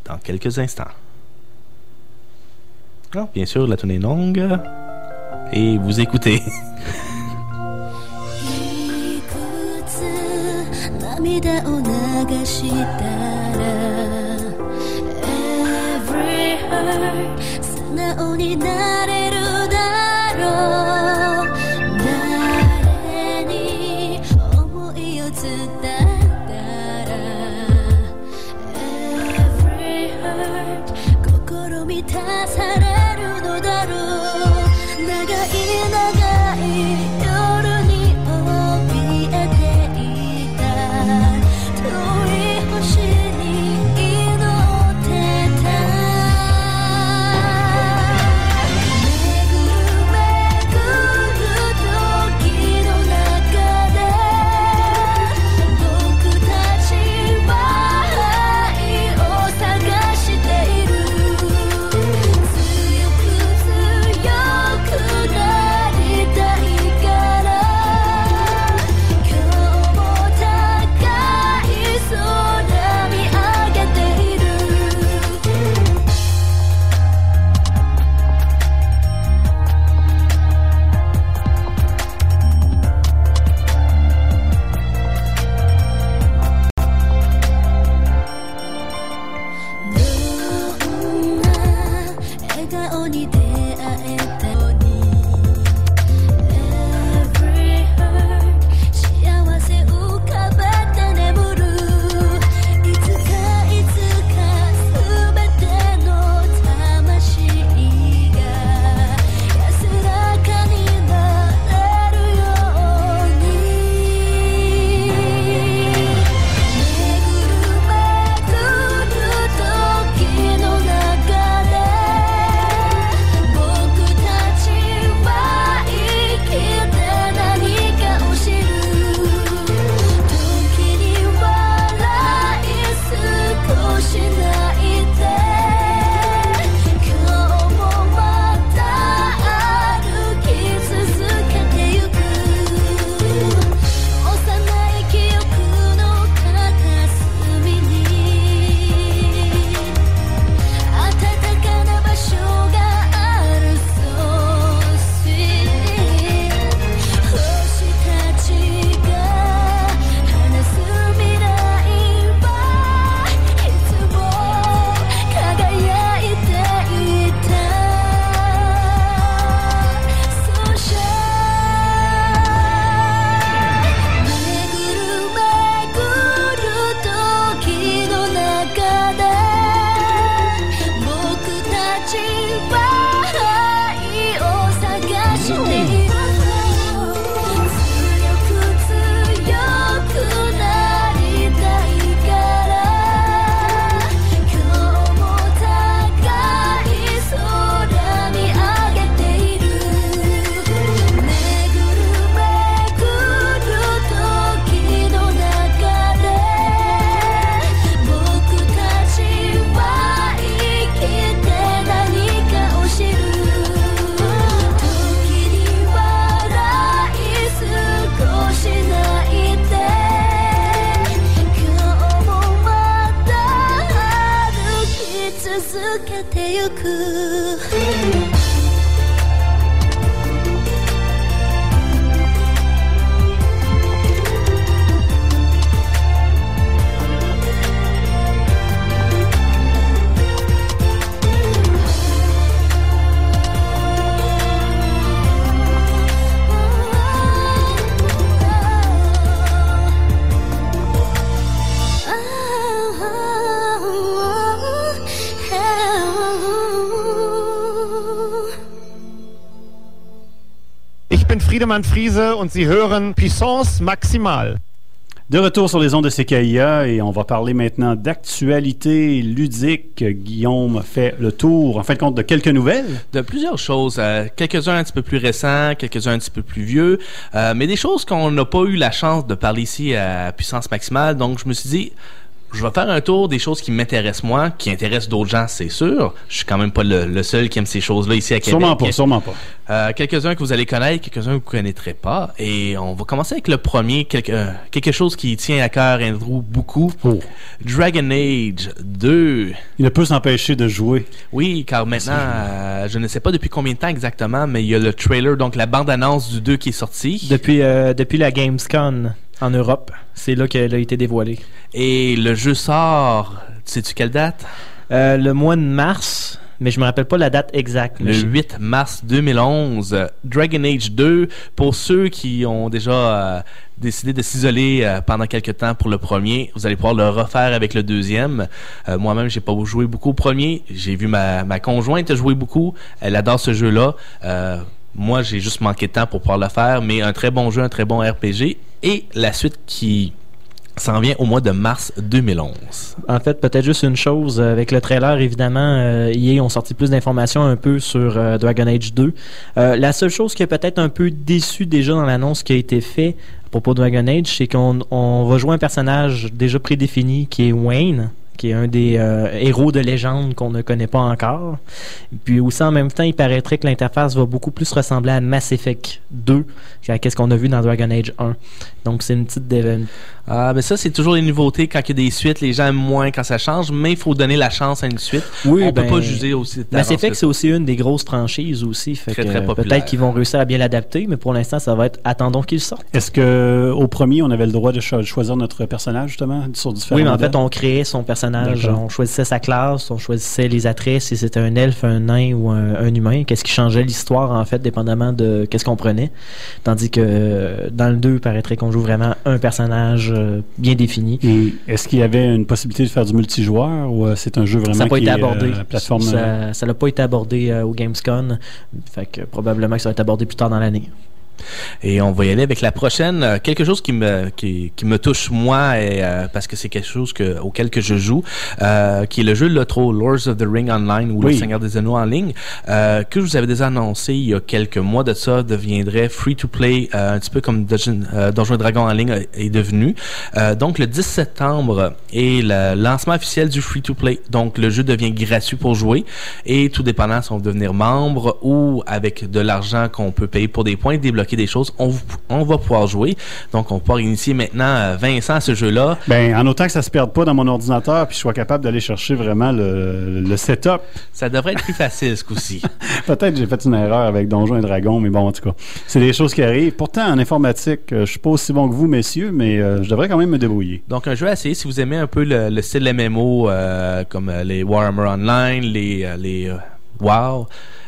S14: Dans quelques instants. Bien sûr, la tune est longue. Et vous écoutez.
S15: Friedemann Friese und Sie hören Puissance Maximale.
S8: De retour sur les ondes de CKIA et on va parler maintenant d'actualité ludique. Guillaume fait le tour, en fin de compte, de quelques nouvelles.
S9: De plusieurs choses. euh, quelques-uns un petit peu plus récents, quelques-uns un petit peu plus vieux, euh, mais des choses qu'on n'a pas eu la chance de parler ici à puissance maximale. Donc, je me suis dit, je vais faire un tour des choses qui m'intéressent moi, qui intéressent d'autres gens, c'est sûr. Je suis quand même pas le, le seul qui aime ces choses-là ici à Québec.
S8: Sûrement pas, sûrement pas.
S9: Euh, quelques-uns que vous allez connaître, quelques-uns que vous connaîtrez pas. Et on va commencer avec le premier, quelque, euh, quelque chose qui tient à cœur Andrew beaucoup. Dragon Age 2.
S8: Il ne peut s'empêcher de jouer.
S9: Oui, car maintenant, euh, je ne sais pas depuis combien de temps exactement, mais il y a le trailer, donc la bande-annonce du 2 qui est sortie.
S5: Depuis, euh, depuis la Gamescom en Europe, c'est là qu'elle a été dévoilée.
S9: Et le jeu sort, sais-tu quelle date?
S5: Euh, le mois de mars, mais je me rappelle pas la date exacte.
S9: Le 8 mars 2011, euh, Dragon Age 2, pour ceux qui ont déjà euh, décidé de s'isoler euh, pendant quelques temps pour le premier, vous allez pouvoir le refaire avec le deuxième. Euh, Moi-même, j'ai pas joué beaucoup au premier. J'ai vu ma, ma conjointe jouer beaucoup. Elle adore ce jeu-là. Moi, j'ai juste manqué de temps pour pouvoir le faire, mais un très bon jeu, un très bon RPG. Et la suite qui s'en vient au mois de mars 2011.
S5: En fait, peut-être juste une chose. euh, Avec le trailer, évidemment, euh, EA ont sorti plus d'informations un peu sur euh, Dragon Age 2. Euh, la seule chose qui a peut-être un peu déçu déjà dans l'annonce qui a été fait à propos de Dragon Age, c'est qu'on jouer un personnage déjà prédéfini qui est Wayne qui est un des euh, héros de légende qu'on ne connaît pas encore. Puis aussi en même temps, il paraîtrait que l'interface va beaucoup plus ressembler à Mass Effect 2 qu'à ce qu'on a vu dans Dragon Age 1. Donc c'est une petite dé-
S9: Ah, mais ça, c'est toujours les nouveautés. Quand il y a des suites, les gens aiment moins quand ça change, mais il faut donner la chance à une suite.
S5: Oui,
S9: On
S5: ben,
S9: peut pas juger aussi.
S5: Mass
S9: d'avance
S5: Effect,
S9: que
S5: c'est aussi une des grosses franchises aussi. Fait
S9: Très,
S5: que,
S9: très populaire.
S5: Peut-être qu'ils vont réussir à bien l'adapter, mais pour l'instant, ça va être attendons qu'ils sortent.
S8: Est-ce que au premier, on avait le droit de cho- choisir notre personnage, justement, sur différents
S5: Oui, mais en
S8: modèles?
S5: fait, on créait son personnage, on choisissait sa classe, on choisissait les attraits, si c'était un elfe, un nain ou un, un humain, qu'est-ce qui changeait l'histoire, en fait, dépendamment de qu'est-ce qu'on prenait. Tandis que euh, dans le 2, il paraîtrait qu'on joue vraiment un personnage euh, bien défini.
S8: Et est-ce qu'il y avait une possibilité de faire du multijoueur ou euh, c'est un jeu vraiment
S5: Ça pas
S8: qui
S5: été
S8: est,
S5: abordé.
S8: euh, plateforme
S5: Ça n'a pas été abordé au Gamescom. Fait que probablement que ça va être abordé plus tard dans l'année.
S9: Et on va y aller avec la prochaine. Euh, quelque chose qui me, qui, qui me touche moi, et, euh, parce que c'est quelque chose que, auquel que je joue, euh, qui est le jeu Lotro, Lords of the Ring Online ou
S8: Oui.
S9: Le Seigneur des Anneaux en ligne, que je vous avais déjà annoncé il y a quelques mois de ça, deviendrait free-to-play, euh, un petit peu comme Dungeon, Donjons Dragons en ligne est devenu. Donc le 10 septembre est le lancement officiel du free-to-play. Donc le jeu devient gratuit pour jouer et tout dépendant si on veut devenir membre ou avec de l'argent qu'on peut payer pour des points, débloquer des choses, on, on va pouvoir jouer. Donc on va pouvoir initier maintenant euh, Vincent à ce jeu-là.
S8: Ben, en autant que ça se perde pas dans mon ordinateur, puis je sois capable d'aller chercher vraiment le, le setup.
S9: Ça devrait être plus facile ce coup-ci. [laughs]
S8: Peut-être que j'ai fait une erreur avec Donjons et Dragons, mais bon, en tout cas, c'est des choses qui arrivent. Pourtant, en informatique, euh, je suis pas aussi bon que vous, messieurs, mais euh, je devrais quand même me débrouiller.
S9: Donc un jeu à essayer si vous aimez un peu le, le style MMO euh, comme les Warhammer Online, les, les euh, WoW.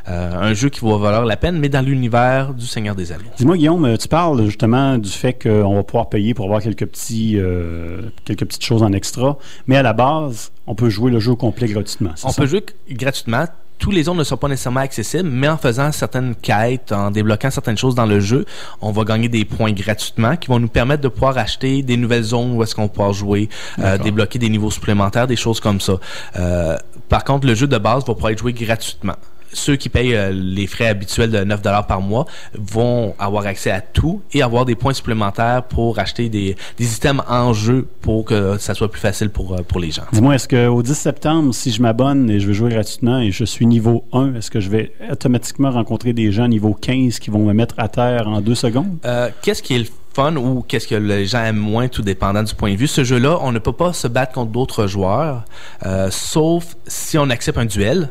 S9: Euh, un jeu qui va valoir la peine, mais dans l'univers du Seigneur des Anneaux.
S8: Dis-moi, Guillaume, euh, tu parles justement du fait qu'on va pouvoir payer pour avoir quelques, petits, euh, quelques petites choses en extra, mais à la base, on peut jouer le jeu au complet gratuitement.
S9: On
S8: ça?
S9: peut jouer gratuitement. Tous les zones ne sont pas nécessairement accessibles, mais en faisant certaines quêtes, en débloquant certaines choses dans le jeu, on va gagner des points gratuitement qui vont nous permettre de pouvoir acheter des nouvelles zones où est-ce qu'on peut jouer, euh, débloquer des niveaux supplémentaires, des choses comme ça. Euh, par contre, le jeu de base va pouvoir être joué gratuitement. Ceux qui payent euh, les frais habituels de 9 par mois vont avoir accès à tout et avoir des points supplémentaires pour acheter des, des items en jeu pour que ça soit plus facile pour, euh, pour les gens.
S8: Dis-moi, est-ce qu'au 10 septembre, si je m'abonne et je veux jouer gratuitement et je suis niveau 1, est-ce que je vais automatiquement rencontrer des gens niveau 15 qui vont me mettre à terre en deux secondes?
S9: Euh, qu'est-ce qui est le fun ou qu'est-ce que les gens aiment moins, tout dépendant du point de vue? Ce jeu-là, on ne peut pas se battre contre d'autres joueurs, euh, sauf si on accepte un duel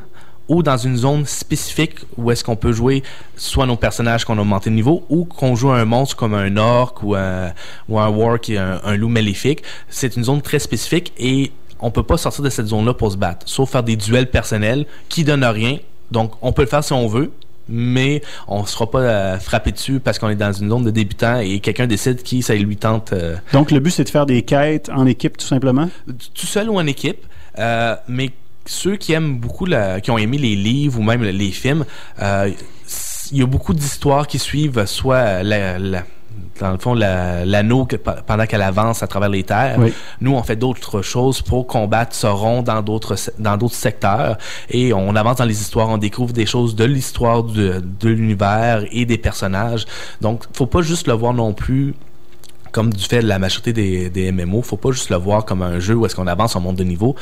S9: ou dans une zone spécifique où est-ce qu'on peut jouer soit nos personnages qu'on a augmenté de niveau ou qu'on joue un monstre comme un orc ou un, ou un war qui est un, un loup maléfique. C'est une zone très spécifique et on peut pas sortir de cette zone-là pour se battre, sauf faire des duels personnels qui donnent rien. Donc, on peut le faire si on veut, mais on ne sera pas euh, frappé dessus parce qu'on est dans une zone de débutants et quelqu'un décide qui ça lui tente euh,
S8: Donc, le but, c'est de faire des quêtes en équipe, tout simplement?
S9: tout seul ou en équipe, euh, mais ceux qui aiment beaucoup, la- qui ont aimé les livres ou même les films, euh, il y a beaucoup d'histoires qui suivent soit la, la- dans le fond la- l'anneau pendant qu'elle avance à travers les terres.
S8: Oui.
S9: Nous, on fait d'autres choses pour combattre Sauron dans d'autres dans d'autres secteurs et on avance dans les histoires, on découvre des choses de l'histoire de, de l'univers et des personnages. Donc, faut pas juste le voir non plus comme du fait de la majorité des, des MMO, faut pas juste le voir comme un jeu où est-ce qu'on avance en monde de niveau.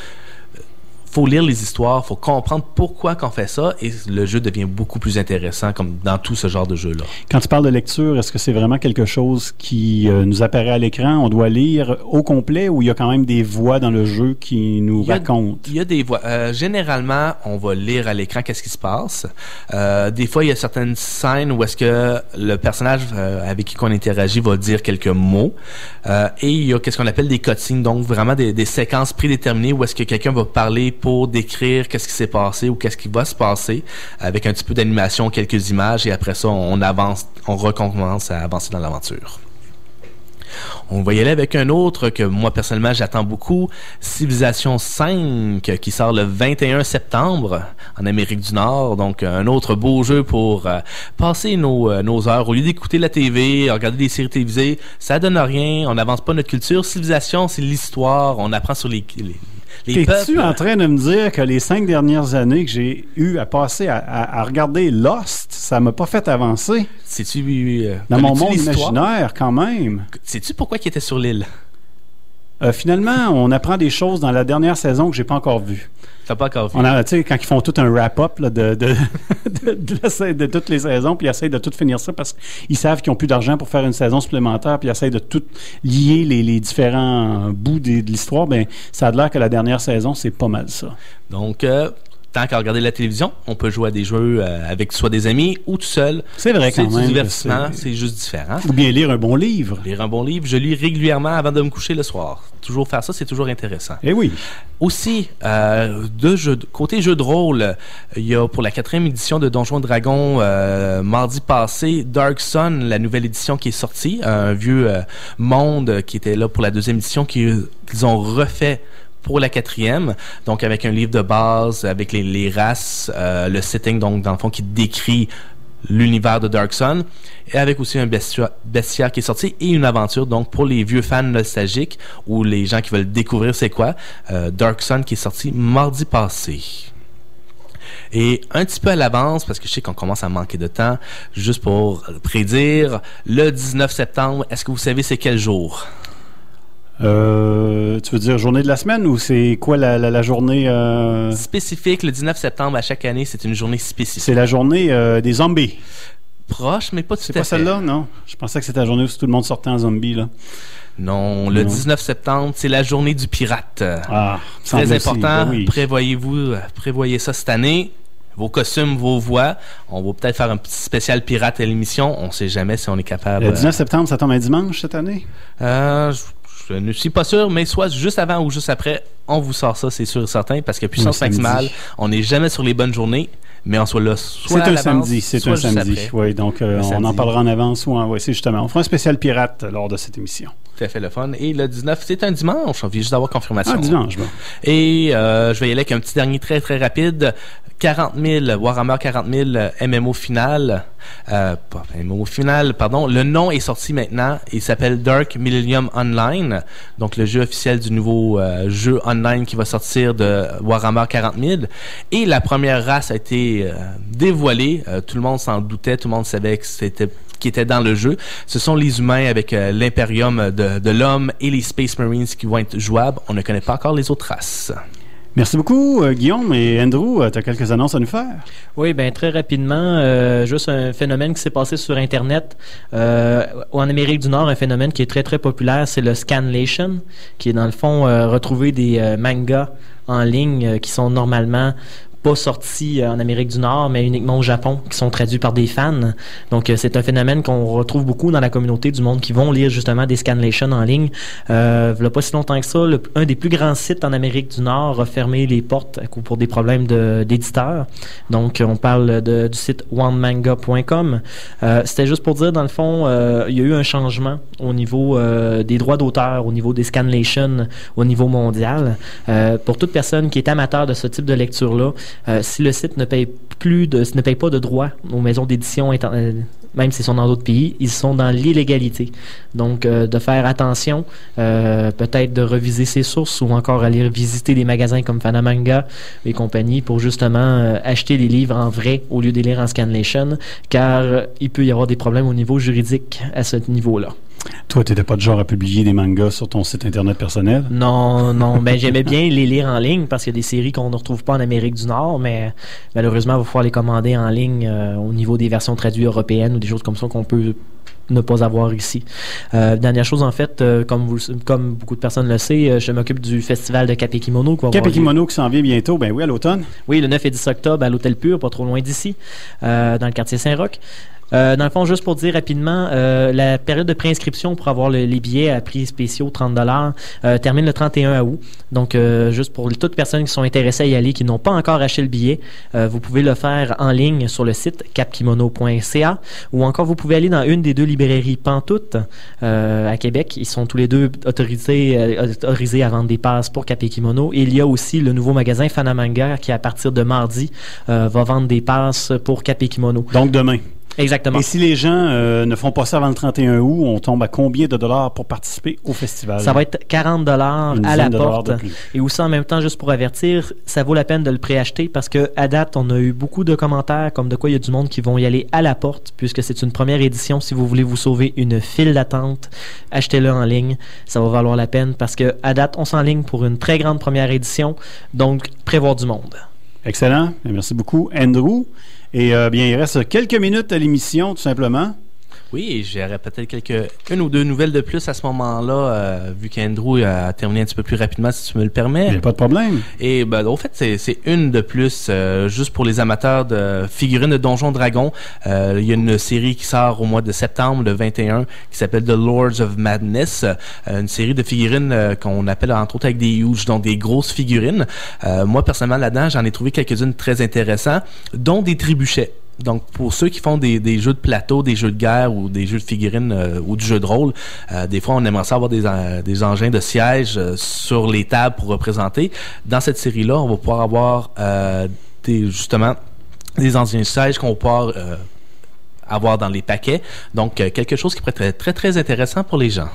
S9: Faut lire les histoires, faut comprendre pourquoi qu'on fait ça et le jeu devient beaucoup plus intéressant comme dans tout ce genre de jeu là.
S8: Quand tu parles de lecture, est-ce que c'est vraiment quelque chose qui euh, nous apparaît à l'écran? On doit lire au complet ou il y a quand même des voix dans le jeu qui nous
S9: Il y a-
S8: racontent?
S9: Il y a des voix. euh, généralement, on va lire à l'écran qu'est-ce qui se passe. Euh, des fois, il y a certaines scènes où est-ce que le personnage avec qui on interagit va dire quelques mots. Et il y a qu'est-ce qu'on appelle des cutscenes, donc vraiment des, des séquences prédéterminées où est-ce que quelqu'un va parler pour décrire qu'est-ce qui s'est passé ou qu'est-ce qui va se passer avec un petit peu d'animation, quelques images et après ça, on avance, on recommence à avancer dans l'aventure. On va y aller avec un autre que moi personnellement j'attends beaucoup, Civilization 5 qui sort le 21 septembre en Amérique du Nord. Donc un autre beau jeu pour euh, passer nos, euh, nos heures. Au lieu d'écouter la TV, regarder des séries télévisées, ça donne rien, on n'avance pas notre culture. Civilisation, c'est l'histoire, on apprend sur les, les, les
S8: T'es-tu en train de me dire que les cinq dernières années que j'ai eu à passer à, à- à regarder Lost, ça m'a pas fait avancer?
S9: Sais-tu euh,
S8: Dans mon monde imaginaire, quand même.
S9: Sais-tu pourquoi il était sur l'île?
S8: Euh, finalement, on apprend des choses dans la dernière saison que j'ai pas encore vues.
S9: T'as pas encore
S8: tu sais, quand ils font tout un wrap-up de, de, [laughs] de, toutes les saisons, puis ils essayent de tout finir ça parce qu'ils savent qu'ils n'ont plus d'argent pour faire une saison supplémentaire, puis ils essayent de tout lier les, les différents bouts de l'histoire, ben ça a l'air que la dernière saison, c'est pas mal ça.
S9: Donc, euh, tant qu'à regarder la télévision, on peut jouer à des jeux euh, avec soit des amis ou tout seul.
S8: C'est vrai quand
S9: du
S8: même que
S9: divertissement,
S8: c'est-
S9: c'est juste différent.
S8: Ou bien lire un bon livre.
S9: Lire un bon livre, je lis régulièrement avant de me coucher le soir. Toujours faire ça, c'est toujours intéressant.
S8: Eh oui.
S9: Aussi, euh, de jeux, côté jeu de rôle, il y a pour la quatrième édition de Donjons et Dragons, euh, mardi passé, Dark Sun, la nouvelle édition qui est sortie, un vieux euh, monde qui était là pour la deuxième édition, qui- qu'ils ont refait pour la quatrième, donc avec un livre de base, avec les, races, euh, le setting, donc dans le fond, qui décrit l'univers de Dark Sun, et avec aussi un bestia- bestiaire qui est sorti et une aventure, donc pour les vieux fans nostalgiques ou les gens qui veulent découvrir c'est quoi, euh, Dark Sun qui est sorti mardi passé. Et un petit peu à l'avance, parce que je sais qu'on commence à manquer de temps, juste pour prédire, le 19 septembre, est-ce que vous savez c'est quel jour?
S8: Euh, tu veux dire journée de la semaine ou c'est quoi la, la- la journée euh,
S9: Spécifique, le 19 septembre à chaque année, c'est une journée spécifique.
S8: C'est la journée euh, des zombies.
S9: Proche, mais pas tout
S8: C'est
S9: à
S8: pas
S9: fait.
S8: celle-là, non? Je pensais que c'était la journée où tout le monde sortait en zombie, là.
S9: Non, le
S8: Non.
S9: 19 septembre, c'est la journée du pirate.
S8: Ah,
S9: Très important.
S8: ben oui.
S9: Prévoyez-vous, prévoyez ça cette année. Vos costumes, vos voix. On va peut-être faire un petit spécial pirate à l'émission. On sait jamais si on est capable.
S8: Le 19 septembre, ça tombe un dimanche cette année?
S9: Euh, je, je ne suis pas sûr, mais soit juste avant ou juste après, on vous sort ça, c'est sûr et certain, parce que puissance
S8: Oui,
S9: maximale, on n'est jamais sur les bonnes journées, mais on soit là soit
S8: C'est un samedi, c'est un samedi.
S9: après.
S8: Oui, donc euh, on en parlera en avance ou en. Oui, c'est justement. On fera un spécial pirate lors de cette émission.
S9: Tout à fait le fun. Et le 19, c'est un dimanche. On vient juste d'avoir confirmation.
S8: Ah, dimanche, bon.
S9: Et euh, je vais y aller avec un petit dernier très très rapide. 40 000, Warhammer 40 000 euh, MMO final. Euh, MMO final, pardon. Le nom est sorti maintenant. Il s'appelle Dark Millennium Online. Donc le jeu officiel du nouveau euh, jeu online qui va sortir de Warhammer 40 000. Et la première race a été euh, dévoilée. Euh, tout le monde s'en doutait. Tout le monde savait que c'était qui était dans le jeu. Ce sont les humains avec l'impérium de, de l'homme et les Space Marines qui vont être jouables. On ne connaît pas encore les autres races.
S8: Merci beaucoup, euh, Guillaume et Andrew. tu as quelques annonces à nous faire?
S5: Oui, ben très rapidement, euh, juste un phénomène qui s'est passé sur Internet. Euh, en Amérique du Nord, un phénomène qui est très très populaire, c'est le scanlation, qui est dans le fond euh, retrouver des euh, mangas en ligne euh, qui sont normalement pas sortis euh, en Amérique du Nord, mais uniquement au Japon, qui sont traduits par des fans. Donc, euh, c'est un phénomène qu'on retrouve beaucoup dans la communauté du monde qui vont lire justement des scanlations en ligne. Euh, il y a pas si longtemps que ça, un des plus grands sites en Amérique du Nord a fermé les portes pour des problèmes d'éditeurs. Donc, on parle du site onemanga.com. Euh, C'était juste pour dire, dans le fond, euh, il y a eu un changement au niveau euh, des droits d'auteur, au niveau des scanlations, au niveau mondial. Pour toute personne qui est amateur de ce type de lecture-là, si le site ne paye plus de, ne paye pas de droits aux maisons d'édition, euh, même s'ils sont dans d'autres pays, ils sont dans l'illégalité. Donc, euh, de faire attention, euh, peut-être de reviser ses sources ou encore aller visiter des magasins comme Fanamanga et compagnie pour justement euh, acheter les livres en vrai au lieu de les lire en scanlation, car euh, il peut y avoir des problèmes au niveau juridique à ce niveau-là.
S8: Toi, tu n'étais pas de genre à publier des mangas sur ton site Internet personnel?
S5: Non, non. Ben, j'aimais bien les lire en ligne parce qu'il y a des séries qu'on ne retrouve pas en Amérique du Nord, mais malheureusement, il va falloir les commander en ligne euh, au niveau des versions traduites européennes ou des choses comme ça qu'on peut ne pas avoir ici. Euh, dernière chose, en fait, euh, comme, vous, comme beaucoup de personnes le savent, euh, je m'occupe du festival de lieu-
S8: Kapekimono qui s'en vient bientôt, ben oui, à l'automne.
S5: oui, le 9 et 10 octobre à l'Hôtel Pur, pas trop loin d'ici, dans le quartier Saint-Roch. Euh, dans le fond, juste pour dire rapidement, euh, la période de préinscription pour avoir le- les billets à prix spéciaux, 30 euh, termine le 31 août. Donc, euh, juste pour toutes personnes qui sont intéressées à y aller, qui n'ont pas encore acheté le billet, vous pouvez le faire en ligne sur le site capkimono.ca ou encore vous pouvez aller dans une des deux librairies Pantoute à Québec. Ils sont tous les deux autorisés, autorisés à vendre des passes pour Capé Kimono. Et il y a aussi le nouveau magasin Fanamanga qui, à partir de mardi, va vendre des passes pour Capé Kimono.
S8: Donc demain.
S5: Exactement.
S8: Et si les gens euh, ne font pas ça avant le 31 août, on tombe à combien de dollars pour participer au festival?
S5: Ça va être 40 dollars à la porte. Et aussi en même temps, juste pour avertir, ça vaut la peine de le préacheter parce que à date, on a eu beaucoup de commentaires comme de quoi il y a du monde qui vont y aller à la porte puisque c'est une première édition. Si vous voulez vous sauver une file d'attente, achetez-le en ligne. Ça va valoir la peine parce que à date, on s'enligne pour une très grande première édition. Donc, prévoir du monde.
S8: Excellent. Merci beaucoup, Andrew. Et euh, bien, il reste quelques minutes à l'émission, tout simplement.
S9: Oui, j'aurais peut-être quelques une ou deux nouvelles de plus à ce moment-là, euh, vu qu'Andrew a terminé un petit peu plus rapidement, si tu me le permets.
S8: Il n'y a pas de problème.
S9: Et ben, au fait, c'est une de plus, euh, juste pour les amateurs de figurines de Donjons Dragons. Euh, il y a une série qui sort au mois de septembre, le 21, qui s'appelle The Lords of Madness. Une série de figurines qu'on appelle entre autres avec des huge, donc des grosses figurines. Moi, personnellement, là-dedans, j'en ai trouvé quelques-unes très intéressantes, dont des trébuchets. Donc, pour ceux qui font des, des jeux de plateau, des jeux de guerre ou des jeux de figurines euh, ou du jeu de rôle, euh, des fois, on aimerait ça avoir des, en- des engins de siège euh, sur les tables pour représenter. Dans cette série-là, on va pouvoir avoir des, justement des engins de siège qu'on va pouvoir avoir dans les paquets. Donc, quelque chose qui pourrait être très, très intéressant pour les gens.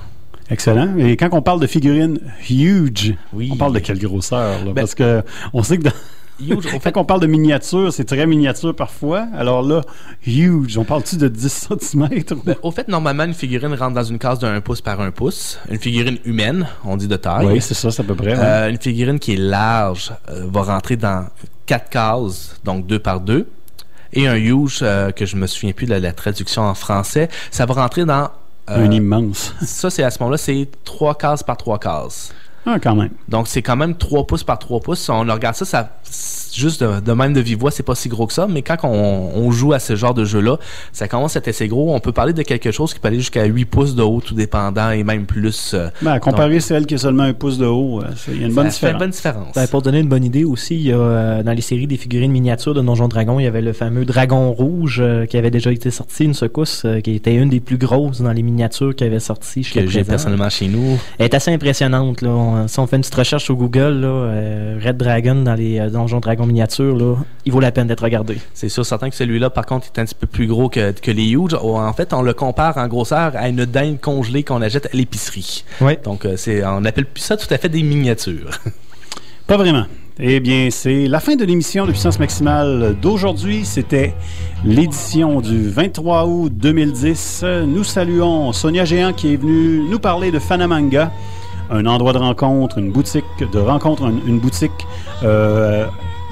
S8: Excellent. Et quand on parle de figurines huge,
S9: Oui.
S8: on parle de quelle grosseur? là?
S9: Ben-
S8: Parce que on sait que dans...
S9: Huge, au fait-
S8: quand on parle de miniature, c'est très miniature parfois. Alors là, huge, on parle-tu de 10 cm?
S9: Ben, au fait, normalement, une figurine rentre dans une case de 1 pouce par 1 pouce. Une figurine humaine, on dit de taille.
S8: oui, c'est ça, c'est à peu près.
S9: Euh, une figurine qui est large euh, va rentrer dans quatre cases, donc deux par deux. Et un huge, euh, que je me souviens plus de la, la traduction en français, ça va rentrer dans... euh,
S8: Un immense.
S9: ça, c'est à ce moment-là, c'est trois cases par trois cases.
S8: Ah, quand même.
S9: Donc, c'est quand même 3 pouces par 3 pouces. On regarde ça, ça juste de, de même de vive voix, c'est pas si gros que ça. Mais quand on, on joue à ce genre de jeu-là, ça commence à être assez gros. On peut parler de quelque chose qui peut aller jusqu'à 8 pouces de haut, tout dépendant, et même plus. euh,
S8: Ben, à comparer
S9: donc,
S8: celle qui a seulement un pouce de haut, euh, il y a une bonne
S9: ça fait une
S8: différence.
S9: bonne différence.
S5: Ben, pour donner une bonne idée aussi, il y a euh, dans les séries des figurines miniatures de Donjon Dragon, il y avait le fameux Dragon Rouge euh, qui avait déjà été sorti, une secousse euh, qui était une des plus grosses dans les miniatures qui avait sorti
S9: que j'ai personnellement chez nous.
S5: Elle est assez impressionnante. Là. On- si on fait une petite recherche sur Google, là, euh, Red Dragon dans les euh, Donjons Dragon miniatures, là, il vaut la peine d'être regardé.
S9: C'est sûr, certain que celui-là, par contre, est un petit peu plus gros que, que les huge. Oh, En fait, on le compare en grosseur à une dinde congelée qu'on achète à l'épicerie.
S5: Ouais.
S9: Donc, euh, c'est, on appelle plus ça tout à fait des miniatures. [laughs]
S8: Pas vraiment. Eh bien, c'est la fin de l'émission de Puissance Maximale d'aujourd'hui. C'était l'édition du 23 août 2010. Nous saluons Sonia Géant qui est venue nous parler de Fanamanga, un endroit de rencontre, une boutique de rencontre, une, une boutique euh,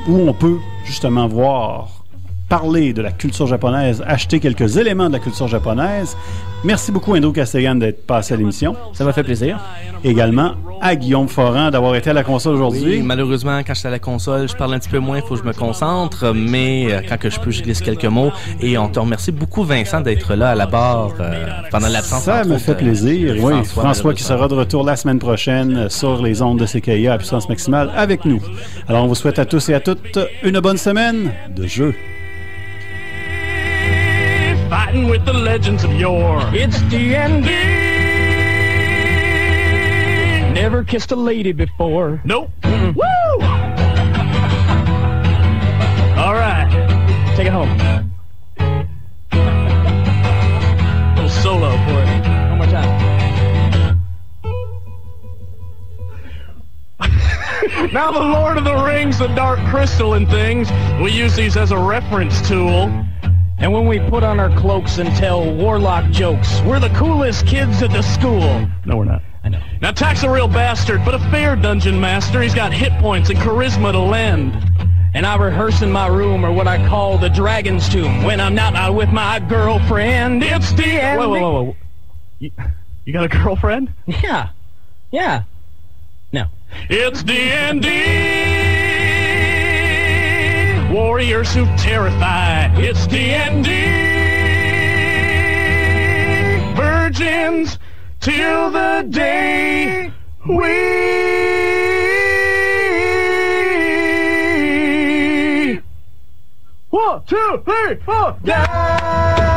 S8: où on peut justement voir parler de la culture japonaise, acheter quelques éléments de la culture japonaise. Merci beaucoup, Andrew Castellan, d'être passé à l'émission.
S5: Ça m'a fait plaisir.
S8: Également à Guillaume Foran d'avoir été à la console aujourd'hui.
S9: Oui, malheureusement, quand je suis à la console, je parle un petit peu moins, il faut que je me concentre, mais euh, quand que je peux, je glisse quelques mots. Et on te remercie beaucoup, Vincent, d'être là à la barre euh, pendant l'absence.
S8: Ça me fait plaisir.
S9: de
S8: Oui,
S9: François,
S8: François, qui sera de retour la semaine prochaine euh, sur les ondes de CKIA à puissance maximale avec nous. Alors, on vous souhaite à tous et à toutes une bonne semaine de jeu.
S16: Fighting with the legends of yore. It's D&D. Never kissed a lady before. Nope. Woo! All right. Take it home. little solo for it. One more time. [laughs] now the Lord of the Rings, the Dark Crystal and things, we use these as a reference tool. And when we put on our cloaks and tell warlock jokes, we're the coolest kids at the school. No, we're not. I know. Now, Tack's a real bastard, but a fair dungeon master. He's got hit points and charisma to lend. And I rehearse in my room, or what I call the dragon's tomb, when I'm not out with my girlfriend. It's the end.
S17: Whoa, whoa, whoa, whoa.
S16: You, you got a girlfriend?
S17: Yeah. Yeah. No.
S16: It's D&D. Warriors who terrify. It's D&D. Virgins till the day we. One, two, three, four. Die.